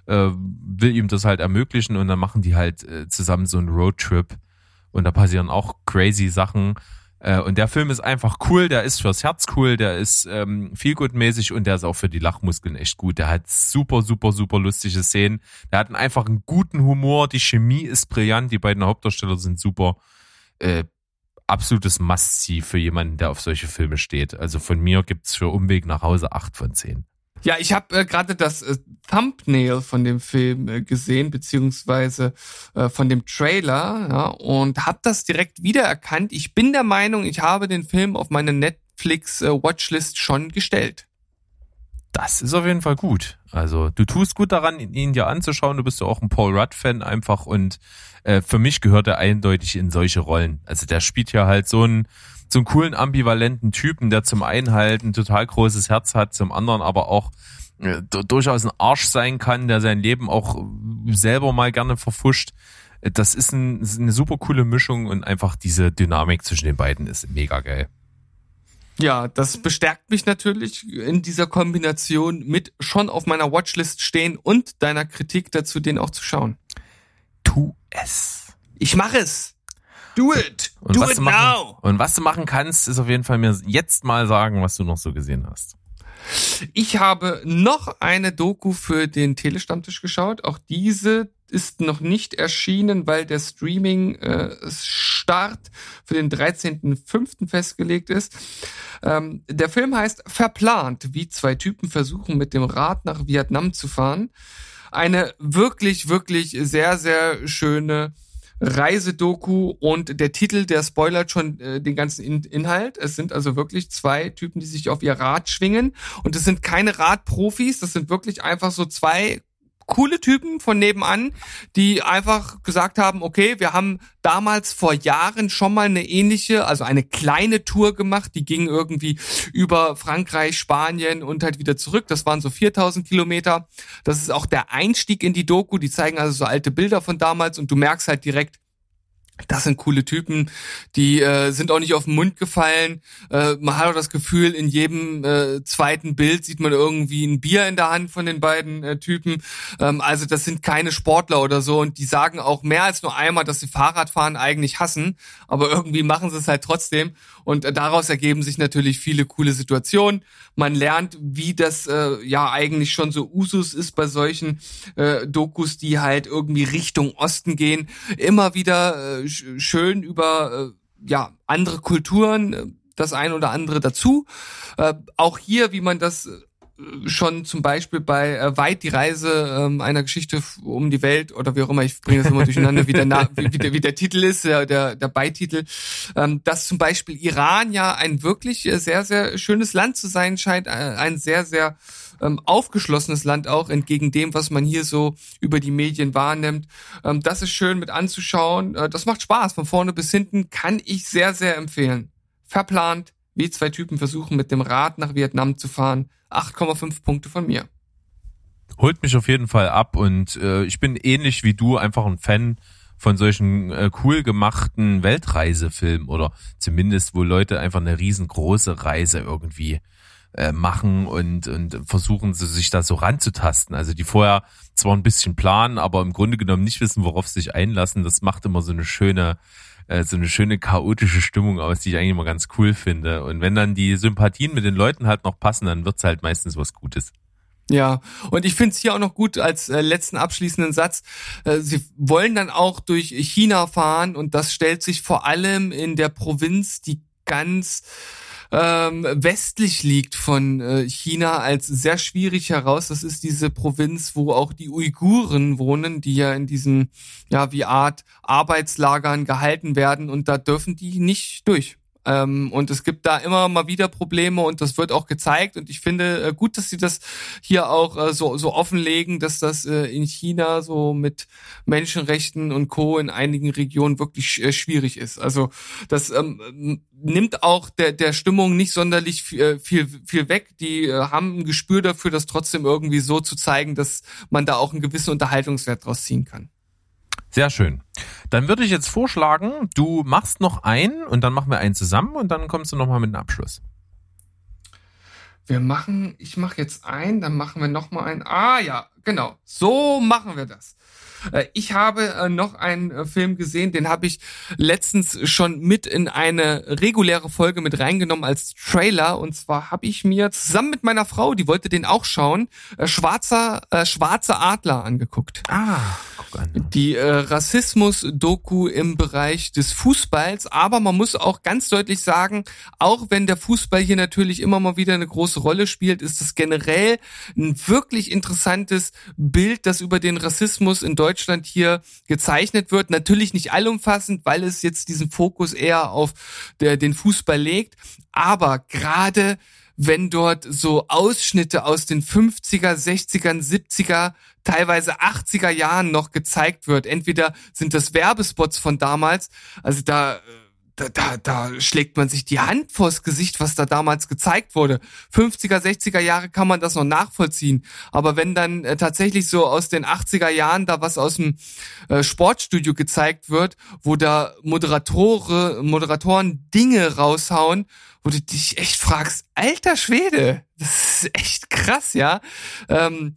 äh, will ihm das halt ermöglichen und dann machen die halt äh, zusammen so einen Roadtrip und da passieren auch crazy Sachen äh, und der Film ist einfach cool, der ist fürs Herz cool, der ist ähm, viel gutmäßig und der ist auch für die Lachmuskeln echt gut. Der hat super, super, super lustige Szenen. Der hat einfach einen guten Humor, die Chemie ist brillant, die beiden Hauptdarsteller sind super. Äh, absolutes Must-See für jemanden, der auf solche Filme steht. Also von mir gibt's für Umweg nach Hause acht von zehn. Ja, ich habe äh, gerade das äh, Thumbnail von dem Film äh, gesehen, beziehungsweise äh, von dem Trailer, ja, und habe das direkt wiedererkannt. Ich bin der Meinung, ich habe den Film auf meine Netflix-Watchlist äh, schon gestellt. Das ist auf jeden Fall gut. Also du tust gut daran, ihn dir anzuschauen. Du bist ja auch ein Paul Rudd-Fan einfach und äh, für mich gehört er eindeutig in solche Rollen. Also der spielt ja halt so ein so einen coolen ambivalenten Typen, der zum einen halt ein total großes Herz hat, zum anderen aber auch äh, durchaus ein Arsch sein kann, der sein Leben auch selber mal gerne verfuscht. Das ist, ein, ist eine super coole Mischung und einfach diese Dynamik zwischen den beiden ist mega geil. Ja, das bestärkt mich natürlich in dieser Kombination mit schon auf meiner Watchlist stehen und deiner Kritik dazu, den auch zu schauen. Tu es. Ich mache es. Do it! Und Do it machen, now! Und was du machen kannst, ist auf jeden Fall mir jetzt mal sagen, was du noch so gesehen hast. Ich habe noch eine Doku für den Telestammtisch geschaut. Auch diese ist noch nicht erschienen, weil der Streaming-Start äh, für den 13.05. festgelegt ist. Ähm, der Film heißt Verplant, wie zwei Typen versuchen, mit dem Rad nach Vietnam zu fahren. eine wirklich, wirklich sehr, sehr schöne Reisedoku und der Titel, der spoilert schon äh, den ganzen In Inhalt. Es sind also wirklich zwei Typen, die sich auf ihr Rad schwingen und es sind keine Radprofis, das sind wirklich einfach so zwei coole Typen von nebenan, die einfach gesagt haben, okay, wir haben damals vor Jahren schon mal eine ähnliche, also eine kleine Tour gemacht, die ging irgendwie über Frankreich, Spanien und halt wieder zurück. Das waren so 4000 Kilometer. Das ist auch der Einstieg in die Doku. Die zeigen also so alte Bilder von damals und du merkst halt direkt, das sind coole Typen, die äh, sind auch nicht auf den Mund gefallen. Äh, man hat auch das Gefühl, in jedem äh, zweiten Bild sieht man irgendwie ein Bier in der Hand von den beiden äh, Typen. Ähm, also das sind keine Sportler oder so und die sagen auch mehr als nur einmal, dass sie Fahrradfahren eigentlich hassen, aber *laughs* irgendwie machen sie es halt trotzdem und äh, daraus ergeben sich natürlich viele coole Situationen. Man lernt, wie das äh, ja eigentlich schon so Usus ist bei solchen äh, Dokus, die halt irgendwie Richtung Osten gehen. Immer wieder äh, schön über äh, ja andere Kulturen, äh, das ein oder andere dazu. Äh, auch hier, wie man das schon zum Beispiel bei äh, Weit die Reise ähm, einer Geschichte um die Welt oder wie auch immer, ich bringe das immer durcheinander, wie der, Na wie, wie, der, wie der Titel ist, der, der, der Beititel, ähm, dass zum Beispiel Iran ja ein wirklich äh, sehr, sehr schönes Land zu sein scheint, äh, ein sehr, sehr ähm, aufgeschlossenes Land auch, entgegen dem, was man hier so über die Medien wahrnimmt. Ähm, das ist schön mit anzuschauen. Äh, das macht Spaß. Von vorne bis hinten kann ich sehr, sehr empfehlen. Verplant, wie zwei Typen versuchen, mit dem Rad nach Vietnam zu fahren. 8,5 Punkte von mir. Holt mich auf jeden Fall ab und äh, ich bin ähnlich wie du einfach ein Fan von solchen äh, cool gemachten Weltreisefilmen oder zumindest, wo Leute einfach eine riesengroße Reise irgendwie äh, machen und, und versuchen sie sich da so ranzutasten. Also die vorher zwar ein bisschen planen, aber im Grunde genommen nicht wissen, worauf sie sich einlassen. Das macht immer so eine schöne äh, so eine schöne chaotische Stimmung aus, die ich eigentlich immer ganz cool finde. Und wenn dann die Sympathien mit den Leuten halt noch passen, dann wird's halt meistens was Gutes. Ja, und ich finde es hier auch noch gut als äh, letzten abschließenden Satz. Äh, sie wollen dann auch durch China fahren und das stellt sich vor allem in der Provinz, die ganz ähm, westlich liegt von äh, China als sehr schwierig heraus. Das ist diese Provinz, wo auch die Uiguren wohnen, die ja in diesen, ja, wie Art Arbeitslagern gehalten werden und da dürfen die nicht durch. Ähm, und es gibt da immer mal wieder Probleme und das wird auch gezeigt. Und ich finde äh, gut, dass sie das hier auch äh, so, so offenlegen, dass das äh, in China so mit Menschenrechten und Co. in einigen Regionen wirklich äh, schwierig ist. Also das ähm, nimmt auch der, der Stimmung nicht sonderlich viel, äh, viel, viel weg. Die äh, haben ein Gespür dafür, das trotzdem irgendwie so zu zeigen, dass man da auch einen gewissen Unterhaltungswert draus ziehen kann. Sehr schön. Dann würde ich jetzt vorschlagen, du machst noch einen und dann machen wir einen zusammen und dann kommst du nochmal mit einem Abschluss. Wir machen, ich mache jetzt einen, dann machen wir nochmal einen. Ah ja, genau. So machen wir das. Äh, ich habe äh, noch einen äh, Film gesehen, den habe ich letztens schon mit in eine reguläre Folge mit reingenommen als Trailer. Und zwar habe ich mir zusammen mit meiner Frau, die wollte den auch schauen, Schwarzer, äh, Schwarze Adler angeguckt. Ah, guck an. Die äh, Rassismus-Doku im Bereich des Fußballs. Aber man muss auch ganz deutlich sagen, auch wenn der Fußball hier natürlich immer mal wieder eine große Rolle spielt, ist es generell ein wirklich interessantes Bild, das über den Rassismus in Deutschland hier gezeichnet wird. Natürlich nicht allumfassend, weil es jetzt diesen Fokus eher auf der, den Fußball legt. Aber gerade wenn dort so Ausschnitte aus den 50er, 60er, 70er, teilweise 80er Jahren noch gezeigt wird. Entweder sind das Werbespots von damals, also da da, da, da schlägt man sich die Hand vors Gesicht, was da damals gezeigt wurde. 50er, 60er Jahre kann man das noch nachvollziehen. Aber wenn dann äh, tatsächlich so aus den 80er Jahren da was aus dem äh, Sportstudio gezeigt wird, wo da Moderatoren, Moderatoren Dinge raushauen, wo du dich echt fragst, alter Schwede, das ist echt krass, ja. Ähm,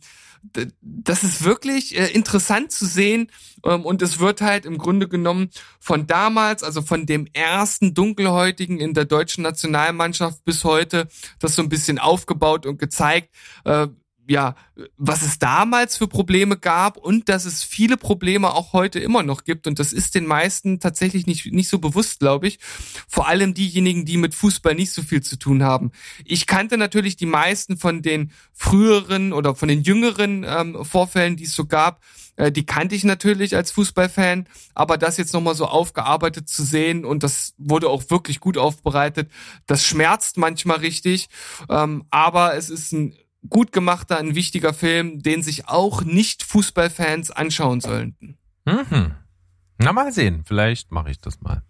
das ist wirklich äh, interessant zu sehen ähm, und es wird halt im Grunde genommen von damals, also von dem ersten Dunkelhäutigen in der deutschen Nationalmannschaft bis heute, das so ein bisschen aufgebaut und gezeigt. Äh, ja, was es damals für Probleme gab und dass es viele Probleme auch heute immer noch gibt. Und das ist den meisten tatsächlich nicht, nicht so bewusst, glaube ich. Vor allem diejenigen, die mit Fußball nicht so viel zu tun haben. Ich kannte natürlich die meisten von den früheren oder von den jüngeren ähm, Vorfällen, die es so gab. Äh, die kannte ich natürlich als Fußballfan, aber das jetzt nochmal so aufgearbeitet zu sehen und das wurde auch wirklich gut aufbereitet, das schmerzt manchmal richtig. Ähm, aber es ist ein gut gemachter, ein wichtiger Film, den sich auch nicht Fußballfans anschauen sollten. Mhm. Na, mal sehen. Vielleicht mache ich das mal.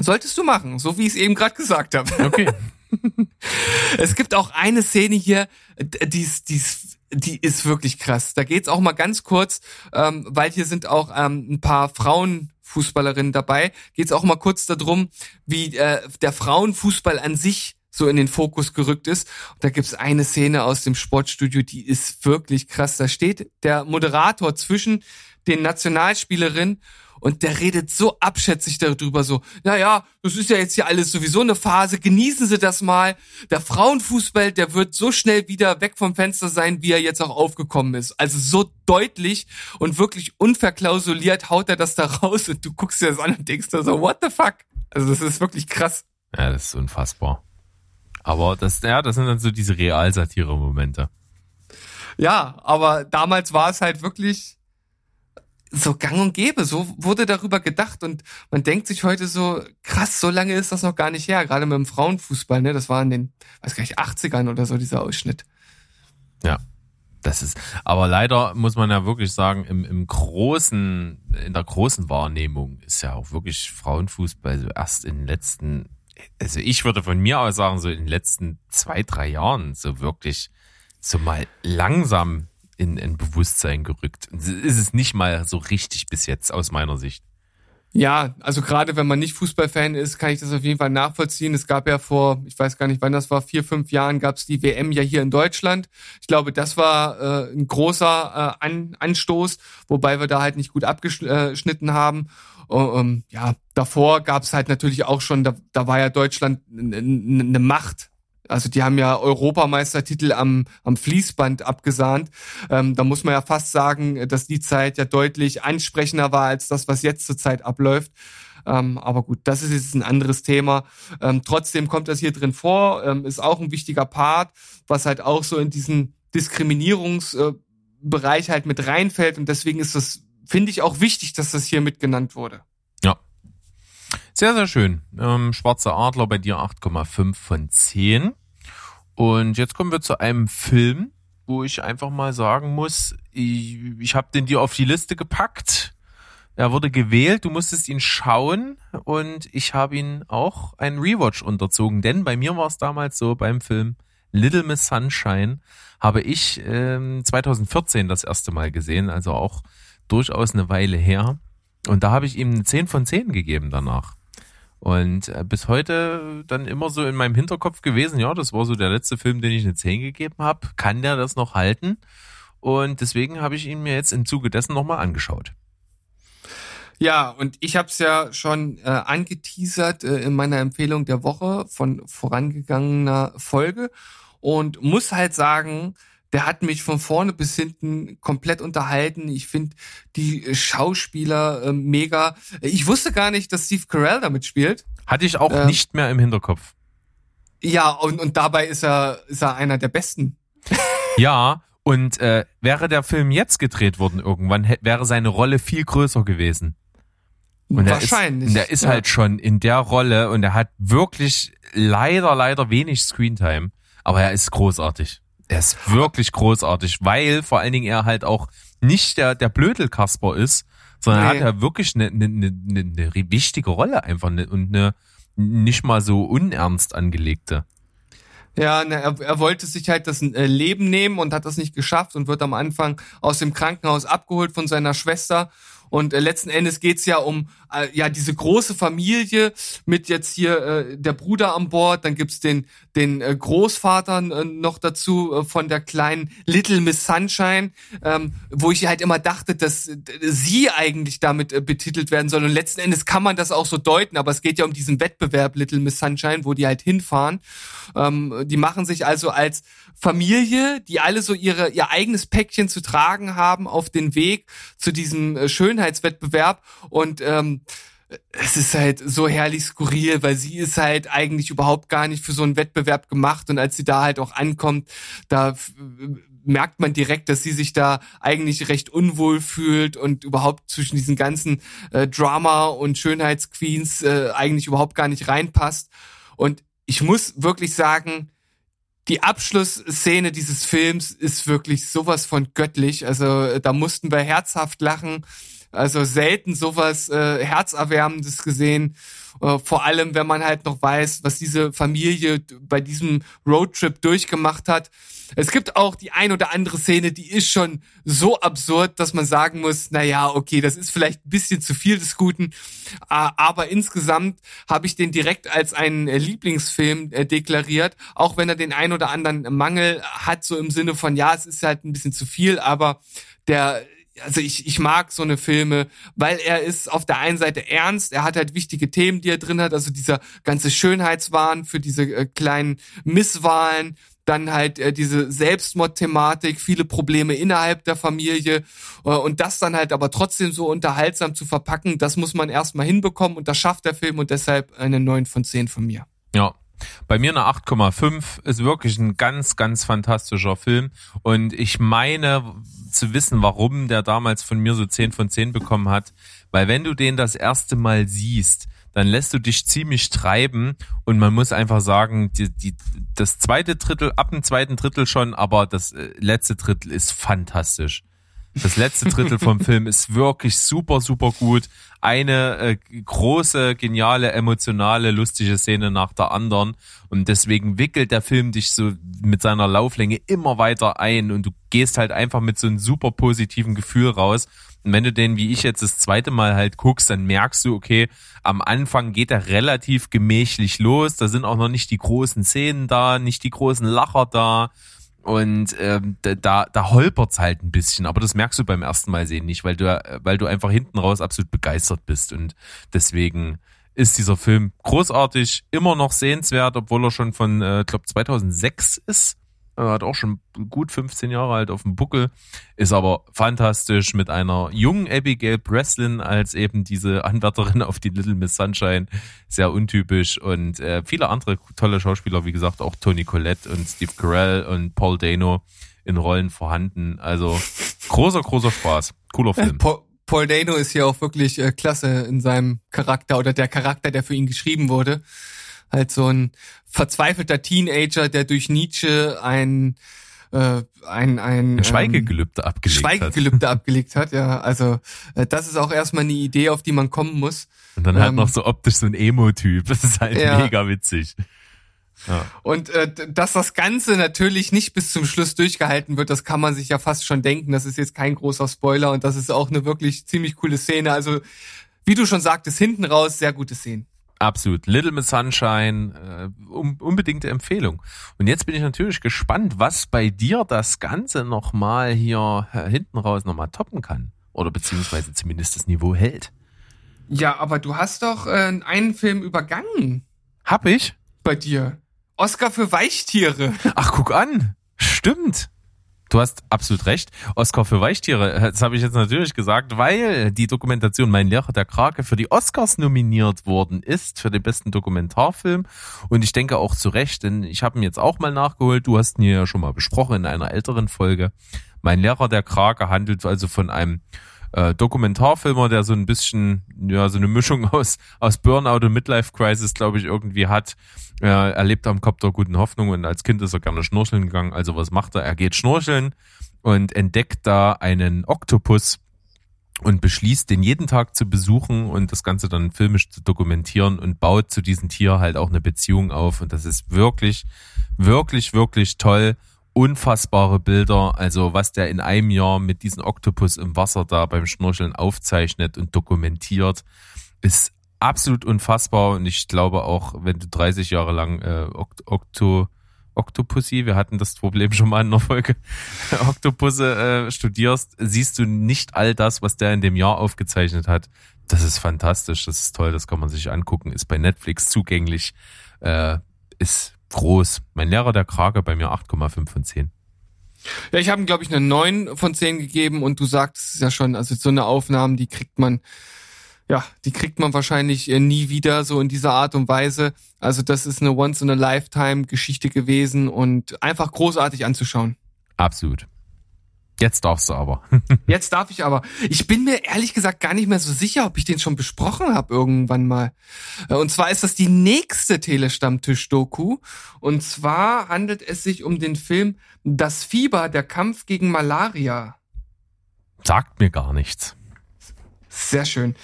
Solltest du machen, so wie ich es eben gerade gesagt habe. Okay. *laughs* es gibt auch eine Szene hier, die ist, die ist, die ist wirklich krass. Da geht's auch mal ganz kurz, ähm, weil hier sind auch ähm, ein paar Frauenfußballerinnen dabei, geht's auch mal kurz darum, wie äh, der Frauenfußball an sich so in den Fokus gerückt ist. Und da gibt's eine Szene aus dem Sportstudio, die ist wirklich krass. Da steht der Moderator zwischen den Nationalspielerinnen und der redet so abschätzig darüber, so, naja, das ist ja jetzt hier alles sowieso eine Phase, genießen Sie das mal. Der Frauenfußball, der wird so schnell wieder weg vom Fenster sein, wie er jetzt auch aufgekommen ist. Also so deutlich und wirklich unverklausuliert haut er das da raus und du guckst dir das an und denkst da so, what the fuck? Also das ist wirklich krass. Ja, das ist unfassbar. Aber das, ja, das sind dann so diese Realsatire-Momente. Ja, aber damals war es halt wirklich so gang und gäbe. So wurde darüber gedacht und man denkt sich heute so, krass, so lange ist das noch gar nicht her. Gerade mit dem Frauenfußball, ne? Das war in den, weiß gar nicht, 80ern oder so, dieser Ausschnitt. Ja. Das ist, aber leider muss man ja wirklich sagen, im, im großen, in der großen Wahrnehmung ist ja auch wirklich Frauenfußball so erst in den letzten also ich würde von mir aus sagen, so in den letzten zwei, drei Jahren so wirklich so mal langsam in ein Bewusstsein gerückt. Ist es nicht mal so richtig bis jetzt aus meiner Sicht. Ja, also gerade wenn man nicht Fußballfan ist, kann ich das auf jeden Fall nachvollziehen. Es gab ja vor, ich weiß gar nicht, wann das war, vier, fünf Jahren gab es die WM ja hier in Deutschland. Ich glaube, das war äh, ein großer äh, An Anstoß, wobei wir da halt nicht gut abgeschnitten haben. Uh, um, ja, davor gab es halt natürlich auch schon, da, da war ja Deutschland eine Macht. Also die haben ja Europameistertitel am, am Fließband abgesahnt. Ähm, da muss man ja fast sagen, dass die Zeit ja deutlich ansprechender war als das, was jetzt zurzeit abläuft. Ähm, aber gut, das ist jetzt ein anderes Thema. Ähm, trotzdem kommt das hier drin vor, ähm, ist auch ein wichtiger Part, was halt auch so in diesen Diskriminierungsbereich halt mit reinfällt. Und deswegen ist das finde ich auch wichtig, dass das hier mitgenannt wurde. Ja. Sehr, sehr schön. Ähm, Schwarzer Adler bei dir 8,5 von 10. Und jetzt kommen wir zu einem Film, wo ich einfach mal sagen muss, ich, ich habe den dir auf die Liste gepackt. Er wurde gewählt, du musstest ihn schauen und ich habe ihn auch einen Rewatch unterzogen, denn bei mir war es damals so beim Film Little Miss Sunshine habe ich ähm, 2014 das erste Mal gesehen, also auch durchaus eine Weile her. Und da habe ich ihm eine 10 von 10 gegeben danach. Und äh, bis heute dann immer so in meinem Hinterkopf gewesen, ja, das war so der letzte Film, den ich eine 10 gegeben habe. Kann der das noch halten? Und deswegen habe ich ihn mir jetzt im Zuge dessen nochmal angeschaut. Ja, und ich habe es ja schon äh, angeteasert äh, in meiner Empfehlung der Woche von vorangegangener Folge und muss halt sagen, der hat mich von vorne bis hinten komplett unterhalten. Ich finde die Schauspieler äh, mega. Ich wusste gar nicht, dass Steve Carell damit spielt. Hatte ich auch ähm, nicht mehr im Hinterkopf. Ja, und, und dabei ist er, ist er einer der Besten. *laughs* ja, und äh, wäre der Film jetzt gedreht worden irgendwann, wäre seine Rolle viel größer gewesen. Und Wahrscheinlich. Er ist, der ist ja. halt schon in der Rolle und er hat wirklich leider, leider wenig Screentime. Aber er ist großartig. Er ist wirklich großartig, weil vor allen Dingen er halt auch nicht der, der Blödel-Kasper ist, sondern nee. hat er wirklich eine, eine, eine, eine wichtige Rolle einfach eine, und eine nicht mal so unernst angelegte. Ja, ne, er, er wollte sich halt das äh, Leben nehmen und hat das nicht geschafft und wird am Anfang aus dem Krankenhaus abgeholt von seiner Schwester und äh, letzten Endes geht's ja um äh, ja diese große Familie mit jetzt hier äh, der Bruder an Bord, dann gibt's den den äh, Großvater äh, noch dazu äh, von der kleinen Little Miss Sunshine, ähm, wo ich halt immer dachte, dass äh, sie eigentlich damit äh, betitelt werden soll und letzten Endes kann man das auch so deuten, aber es geht ja um diesen Wettbewerb Little Miss Sunshine, wo die halt hinfahren. Ähm, die machen sich also als Familie, die alle so ihre ihr eigenes Päckchen zu tragen haben auf den Weg zu diesem äh, Schönheitswettbewerb und ähm, es ist halt so herrlich skurril, weil sie ist halt eigentlich überhaupt gar nicht für so einen Wettbewerb gemacht und als sie da halt auch ankommt, da merkt man direkt, dass sie sich da eigentlich recht unwohl fühlt und überhaupt zwischen diesen ganzen äh, Drama und Schönheitsqueens äh, eigentlich überhaupt gar nicht reinpasst. Und ich muss wirklich sagen, die Abschlussszene dieses Films ist wirklich sowas von göttlich. Also da mussten wir herzhaft lachen. Also selten sowas äh, herzerwärmendes gesehen. Äh, vor allem, wenn man halt noch weiß, was diese Familie bei diesem Roadtrip durchgemacht hat. Es gibt auch die ein oder andere Szene, die ist schon so absurd, dass man sagen muss, na ja, okay, das ist vielleicht ein bisschen zu viel des Guten, aber insgesamt habe ich den direkt als einen Lieblingsfilm äh, deklariert, auch wenn er den ein oder anderen Mangel hat, so im Sinne von, ja, es ist halt ein bisschen zu viel, aber der also ich, ich mag so eine Filme, weil er ist auf der einen Seite ernst, er hat halt wichtige Themen, die er drin hat, also dieser ganze Schönheitswahn für diese äh, kleinen Misswahlen, dann halt äh, diese Selbstmord-Thematik, viele Probleme innerhalb der Familie äh, und das dann halt aber trotzdem so unterhaltsam zu verpacken, das muss man erstmal hinbekommen und das schafft der Film und deshalb eine 9 von 10 von mir. Ja, bei mir eine 8,5 ist wirklich ein ganz, ganz fantastischer Film. Und ich meine zu wissen, warum der damals von mir so 10 von 10 bekommen hat. Weil wenn du den das erste Mal siehst, dann lässt du dich ziemlich treiben und man muss einfach sagen, die, die, das zweite Drittel, ab dem zweiten Drittel schon, aber das äh, letzte Drittel ist fantastisch. Das letzte Drittel vom *laughs* Film ist wirklich super, super gut. Eine äh, große, geniale, emotionale, lustige Szene nach der anderen. Und deswegen wickelt der Film dich so mit seiner Lauflänge immer weiter ein und du gehst halt einfach mit so einem super positiven Gefühl raus. Und wenn du den, wie ich jetzt das zweite Mal halt guckst, dann merkst du, okay, am Anfang geht er relativ gemächlich los. Da sind auch noch nicht die großen Szenen da, nicht die großen Lacher da. Und ähm, da, da holpert's halt ein bisschen, aber das merkst du beim ersten Mal sehen nicht, weil du, weil du einfach hinten raus absolut begeistert bist. Und deswegen ist dieser Film großartig, immer noch sehenswert, obwohl er schon von, äh, glaube 2006 ist. Er hat auch schon gut 15 Jahre alt auf dem Buckel, ist aber fantastisch mit einer jungen Abigail Breslin als eben diese Anwärterin *laughs* auf die Little Miss Sunshine. Sehr untypisch und äh, viele andere tolle Schauspieler, wie gesagt, auch Tony Collette und Steve Carell und Paul Dano in Rollen vorhanden. Also großer, großer Spaß. Cooler *laughs* Film. Paul, Paul Dano ist hier auch wirklich äh, klasse in seinem Charakter oder der Charakter, der für ihn geschrieben wurde halt so ein verzweifelter Teenager, der durch Nietzsche ein äh, ein, ein, ein Schweigegelübde ähm, abgelegt Schweigegelübde hat. abgelegt hat, ja. Also äh, das ist auch erstmal eine Idee, auf die man kommen muss. Und dann halt ähm, noch so optisch so ein Emo-Typ. Das ist halt ja. mega witzig. Ja. Und äh, dass das Ganze natürlich nicht bis zum Schluss durchgehalten wird, das kann man sich ja fast schon denken. Das ist jetzt kein großer Spoiler und das ist auch eine wirklich ziemlich coole Szene. Also wie du schon sagtest, hinten raus sehr gute Szenen. Absolut. Little Miss Sunshine, äh, um, unbedingte Empfehlung. Und jetzt bin ich natürlich gespannt, was bei dir das Ganze nochmal hier äh, hinten raus nochmal toppen kann. Oder beziehungsweise zumindest das Niveau hält. Ja, aber du hast doch äh, einen Film übergangen. Hab ich? Bei dir. Oscar für Weichtiere. Ach, guck an. Stimmt. Du hast absolut recht. Oscar für Weichtiere, das habe ich jetzt natürlich gesagt, weil die Dokumentation Mein Lehrer der Krake für die Oscars nominiert worden ist für den besten Dokumentarfilm. Und ich denke auch zu Recht, denn ich habe ihn jetzt auch mal nachgeholt. Du hast ihn ja schon mal besprochen in einer älteren Folge. Mein Lehrer der Krake handelt also von einem äh, Dokumentarfilmer, der so ein bisschen, ja, so eine Mischung *laughs* aus, aus Burnout und Midlife Crisis, glaube ich, irgendwie hat. Er, lebt am Kap der guten Hoffnung und als Kind ist er gerne schnorcheln gegangen. Also was macht er? Er geht schnorcheln und entdeckt da einen Oktopus und beschließt, den jeden Tag zu besuchen und das Ganze dann filmisch zu dokumentieren und baut zu diesem Tier halt auch eine Beziehung auf. Und das ist wirklich, wirklich, wirklich toll unfassbare Bilder. Also was der in einem Jahr mit diesem Oktopus im Wasser da beim Schnorcheln aufzeichnet und dokumentiert, ist absolut unfassbar. Und ich glaube auch, wenn du 30 Jahre lang äh, Okto, Octopussy, wir hatten das Problem schon mal in der Folge, *laughs* Oktopusse äh, studierst, siehst du nicht all das, was der in dem Jahr aufgezeichnet hat. Das ist fantastisch, das ist toll, das kann man sich angucken, ist bei Netflix zugänglich, äh, ist groß. Mein Lehrer, der Krage, bei mir 8,5 von 10. Ja, ich habe ihm, glaube ich, eine 9 von 10 gegeben und du sagtest es ja schon, also so eine Aufnahme, die kriegt man, ja, die kriegt man wahrscheinlich äh, nie wieder so in dieser Art und Weise. Also das ist eine Once-in-a-Lifetime-Geschichte gewesen und einfach großartig anzuschauen. Absolut. Jetzt darfst du aber. *laughs* Jetzt darf ich aber. Ich bin mir ehrlich gesagt gar nicht mehr so sicher, ob ich den schon besprochen habe irgendwann mal. Äh, und zwar ist das die nächste Telestammtisch-Doku. Und zwar handelt es sich um den Film Das Fieber, der Kampf gegen Malaria. Sagt mir gar nichts. Sehr schön.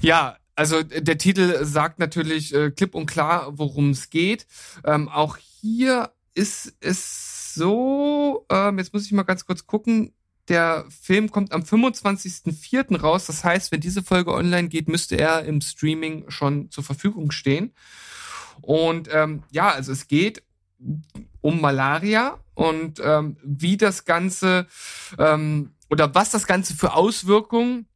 Ja, also der Titel sagt natürlich äh, klipp und klar, worum es geht. Ähm, auch hier ist es so, ähm, jetzt muss ich mal ganz kurz gucken. Der Film kommt am 25.04. raus. Das heißt, wenn diese Folge online geht, müsste er im Streaming schon zur Verfügung stehen. Und ähm, ja, also es geht um Malaria und ähm, wie das Ganze ähm, oder was das Ganze für Auswirkungen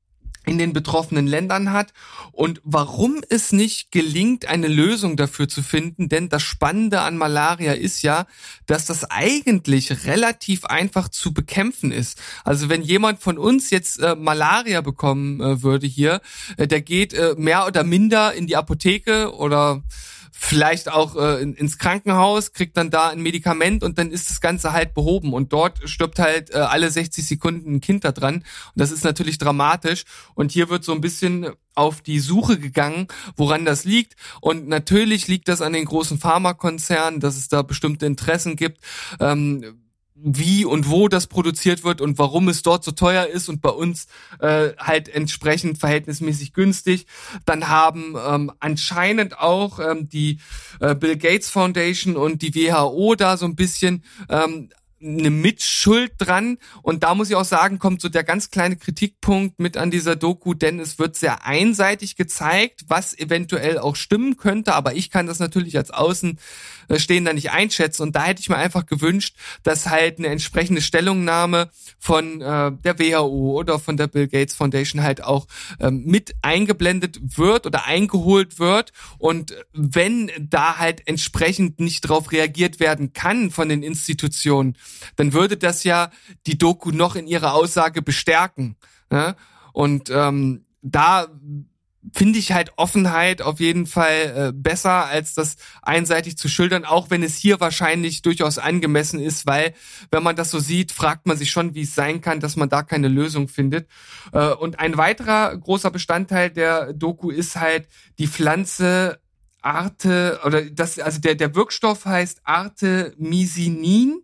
in den betroffenen Ländern hat und warum es nicht gelingt, eine Lösung dafür zu finden. Denn das Spannende an Malaria ist ja, dass das eigentlich relativ einfach zu bekämpfen ist. Also wenn jemand von uns jetzt äh, Malaria bekommen äh, würde hier, äh, der geht äh, mehr oder minder in die Apotheke oder vielleicht auch äh, ins Krankenhaus, kriegt dann da ein Medikament und dann ist das Ganze halt behoben. Und dort stirbt halt äh, alle 60 Sekunden ein Kind da dran. Und das ist natürlich dramatisch. Und hier wird so ein bisschen auf die Suche gegangen, woran das liegt. Und natürlich liegt das an den großen Pharmakonzernen, dass es da bestimmte Interessen gibt. Ähm, wie und wo das produziert wird und warum es dort so teuer ist und bei uns äh, halt entsprechend verhältnismäßig günstig. Dann haben ähm, anscheinend auch ähm, die äh, Bill Gates Foundation und die WHO da so ein bisschen ähm, eine Mitschuld dran. Und da muss ich auch sagen, kommt so der ganz kleine Kritikpunkt mit an dieser Doku, denn es wird sehr einseitig gezeigt, was eventuell auch stimmen könnte. Aber ich kann das natürlich als Außenstehender nicht einschätzen. Und da hätte ich mir einfach gewünscht, dass halt eine entsprechende Stellungnahme von äh, der WHO oder von der Bill Gates Foundation halt auch ähm, mit eingeblendet wird oder eingeholt wird. Und wenn da halt entsprechend nicht darauf reagiert werden kann von den Institutionen, dann würde das ja die Doku noch in ihrer Aussage bestärken. Ne? Und ähm, da finde ich halt Offenheit auf jeden Fall äh, besser, als das einseitig zu schildern, auch wenn es hier wahrscheinlich durchaus angemessen ist, weil wenn man das so sieht, fragt man sich schon, wie es sein kann, dass man da keine Lösung findet. Äh, und ein weiterer großer Bestandteil der Doku ist halt die Pflanze Arte oder das also der der Wirkstoff heißt Artemisinin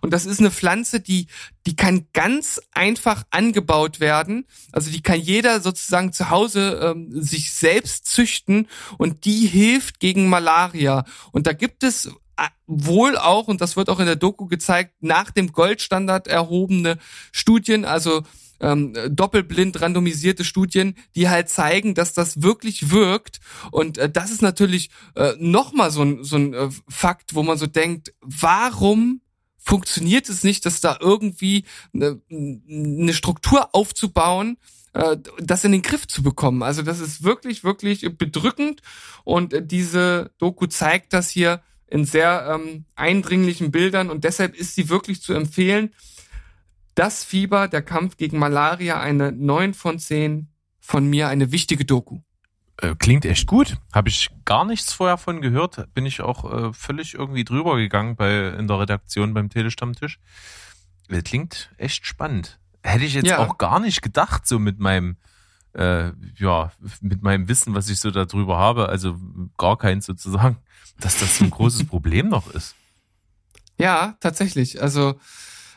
und das ist eine Pflanze, die die kann ganz einfach angebaut werden. Also die kann jeder sozusagen zu Hause ähm, sich selbst züchten und die hilft gegen Malaria. Und da gibt es äh, wohl auch und das wird auch in der Doku gezeigt nach dem Goldstandard erhobene Studien, also ähm, doppelblind randomisierte Studien, die halt zeigen, dass das wirklich wirkt. Und äh, das ist natürlich äh, nochmal so ein, so ein äh, Fakt, wo man so denkt, warum funktioniert es nicht, dass da irgendwie eine, eine Struktur aufzubauen, äh, das in den Griff zu bekommen. Also das ist wirklich, wirklich bedrückend und äh, diese Doku zeigt das hier in sehr ähm, eindringlichen Bildern und deshalb ist sie wirklich zu empfehlen. Das Fieber, der Kampf gegen Malaria, eine 9 von 10 von mir, eine wichtige Doku. Äh, klingt echt gut. Habe ich gar nichts vorher von gehört. Bin ich auch äh, völlig irgendwie drüber gegangen bei in der Redaktion beim Telestammtisch. Äh, klingt echt spannend. Hätte ich jetzt Ja. auch gar nicht gedacht, so mit meinem äh, ja mit meinem Wissen, was ich so darüber habe. Also gar keins sozusagen, *laughs* dass das so ein großes Problem noch ist. Ja, tatsächlich. Also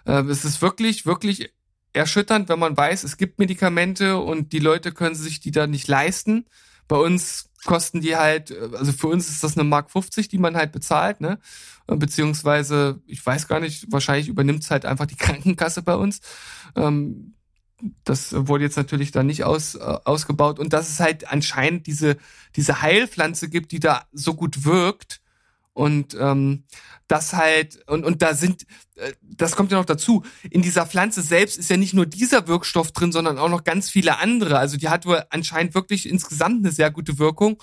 es ist wirklich, wirklich erschütternd, wenn man weiß, es gibt Medikamente und die Leute können sich die da nicht leisten. Bei uns kosten die halt, äh, also für uns ist das eine Mark 50, die man halt bezahlt, ne? Äh, Beziehungsweise, ich weiß gar nicht, wahrscheinlich übernimmt es halt einfach die *laughs* Krankenkasse bei uns. Ähm, das wurde jetzt natürlich da nicht aus, äh, ausgebaut. Und dass es halt anscheinend diese, diese Heilpflanze gibt, die da so gut wirkt. Und ähm, das halt, und, und da sind, äh, das kommt ja noch dazu, in dieser Pflanze selbst ist ja nicht nur dieser Wirkstoff drin, sondern auch noch ganz viele andere. Also die hat wohl anscheinend wirklich insgesamt eine sehr gute Wirkung.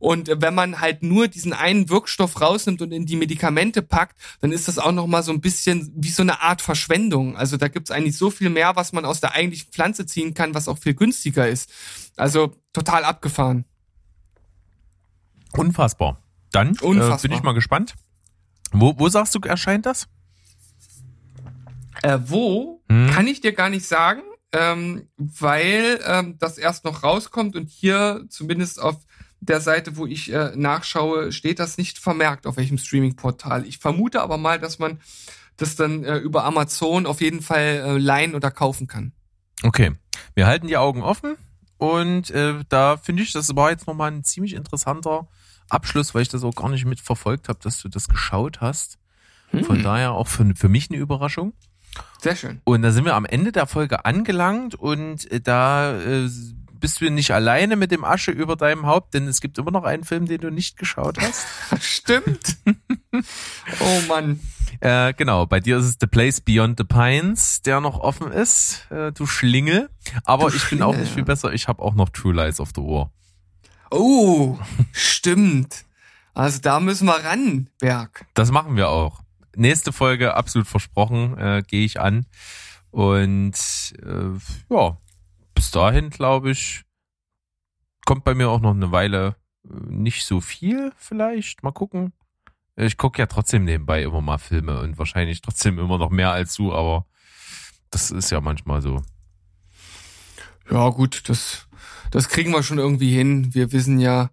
Und wenn man halt nur diesen einen Wirkstoff rausnimmt und in die Medikamente packt, dann ist das auch nochmal so ein bisschen wie so eine Art Verschwendung. Also da gibt's eigentlich so viel mehr, was man aus der eigentlichen Pflanze ziehen kann, was auch viel günstiger ist. Also total abgefahren. Unfassbar. Dann Äh, bin ich mal gespannt. Wo, wo sagst du, erscheint das? Äh, wo, Hm. kann ich dir gar nicht sagen, ähm, weil ähm, das erst noch rauskommt und hier zumindest auf der Seite, wo ich äh, nachschaue, steht das nicht vermerkt, auf welchem Streaming-Portal. Ich vermute aber mal, dass man das dann äh, über Amazon auf jeden Fall äh, leihen oder kaufen kann. Okay, wir halten die Augen offen und äh, da finde ich, das war jetzt nochmal ein ziemlich interessanter Abschluss, weil ich das auch gar nicht mitverfolgt habe, dass du das geschaut hast. Von Hm, daher auch für, für mich eine Überraschung. Sehr schön. Und da sind wir am Ende der Folge angelangt und äh, da äh, bist du nicht alleine mit dem Asche über deinem Haupt, denn es gibt immer noch einen Film, den du nicht geschaut hast. *laughs* Stimmt. *laughs* oh Mann. Äh, genau, bei dir ist es The Place Beyond the Pines, der noch offen ist, äh, du Schlingel. Aber Du ich bin auch Schlingel, nicht viel besser, ich habe auch noch True Lies auf der Ohr. Oh, stimmt. Also da müssen wir ran, Berg. Das machen wir auch. Nächste Folge, absolut versprochen, äh, gehe ich an. Und äh, ja, bis dahin, glaube ich, kommt bei mir auch noch eine Weile äh, nicht so viel, vielleicht. Mal gucken. Ich gucke ja trotzdem nebenbei immer mal Filme und wahrscheinlich trotzdem immer noch mehr als du, aber das ist ja manchmal so. Ja, gut, das, das kriegen wir schon irgendwie hin. Wir wissen ja,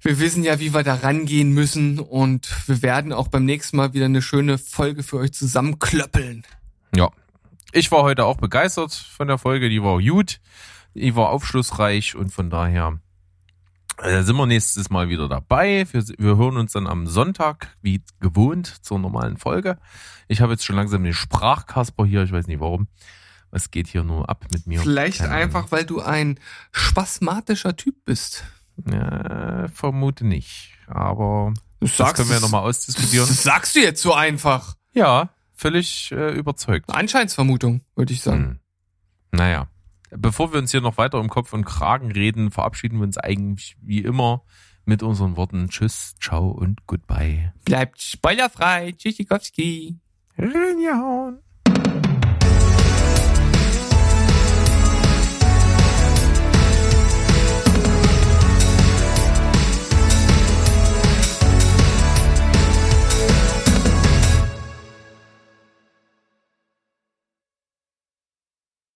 wir wissen ja, wie wir da rangehen müssen und wir werden auch beim nächsten Mal wieder eine schöne Folge für euch zusammenklöppeln. Ja. Ich war heute auch begeistert von der Folge, die war gut, die war aufschlussreich und von daher äh, sind wir nächstes Mal wieder dabei. Wir, wir hören uns dann am Sonntag, wie gewohnt, zur normalen Folge. Ich habe jetzt schon langsam den Sprachkasper hier, ich weiß nicht warum. Was geht hier nur ab mit mir? Vielleicht einfach, weil du ein spasmatischer Typ bist. Ja, vermute nicht. Aber Du das können wir ja nochmal Das ausdiskutieren. *laughs* sagst du jetzt so einfach. Ja, völlig äh, überzeugt. Anscheinsvermutung, würde ich sagen. Hm. Naja. Bevor wir uns hier noch weiter um Kopf und Kragen reden, verabschieden wir uns eigentlich wie immer mit unseren Worten Tschüss, Ciao und Goodbye. Bleibt spoilerfrei. Tschüssikowski. Reingehauen.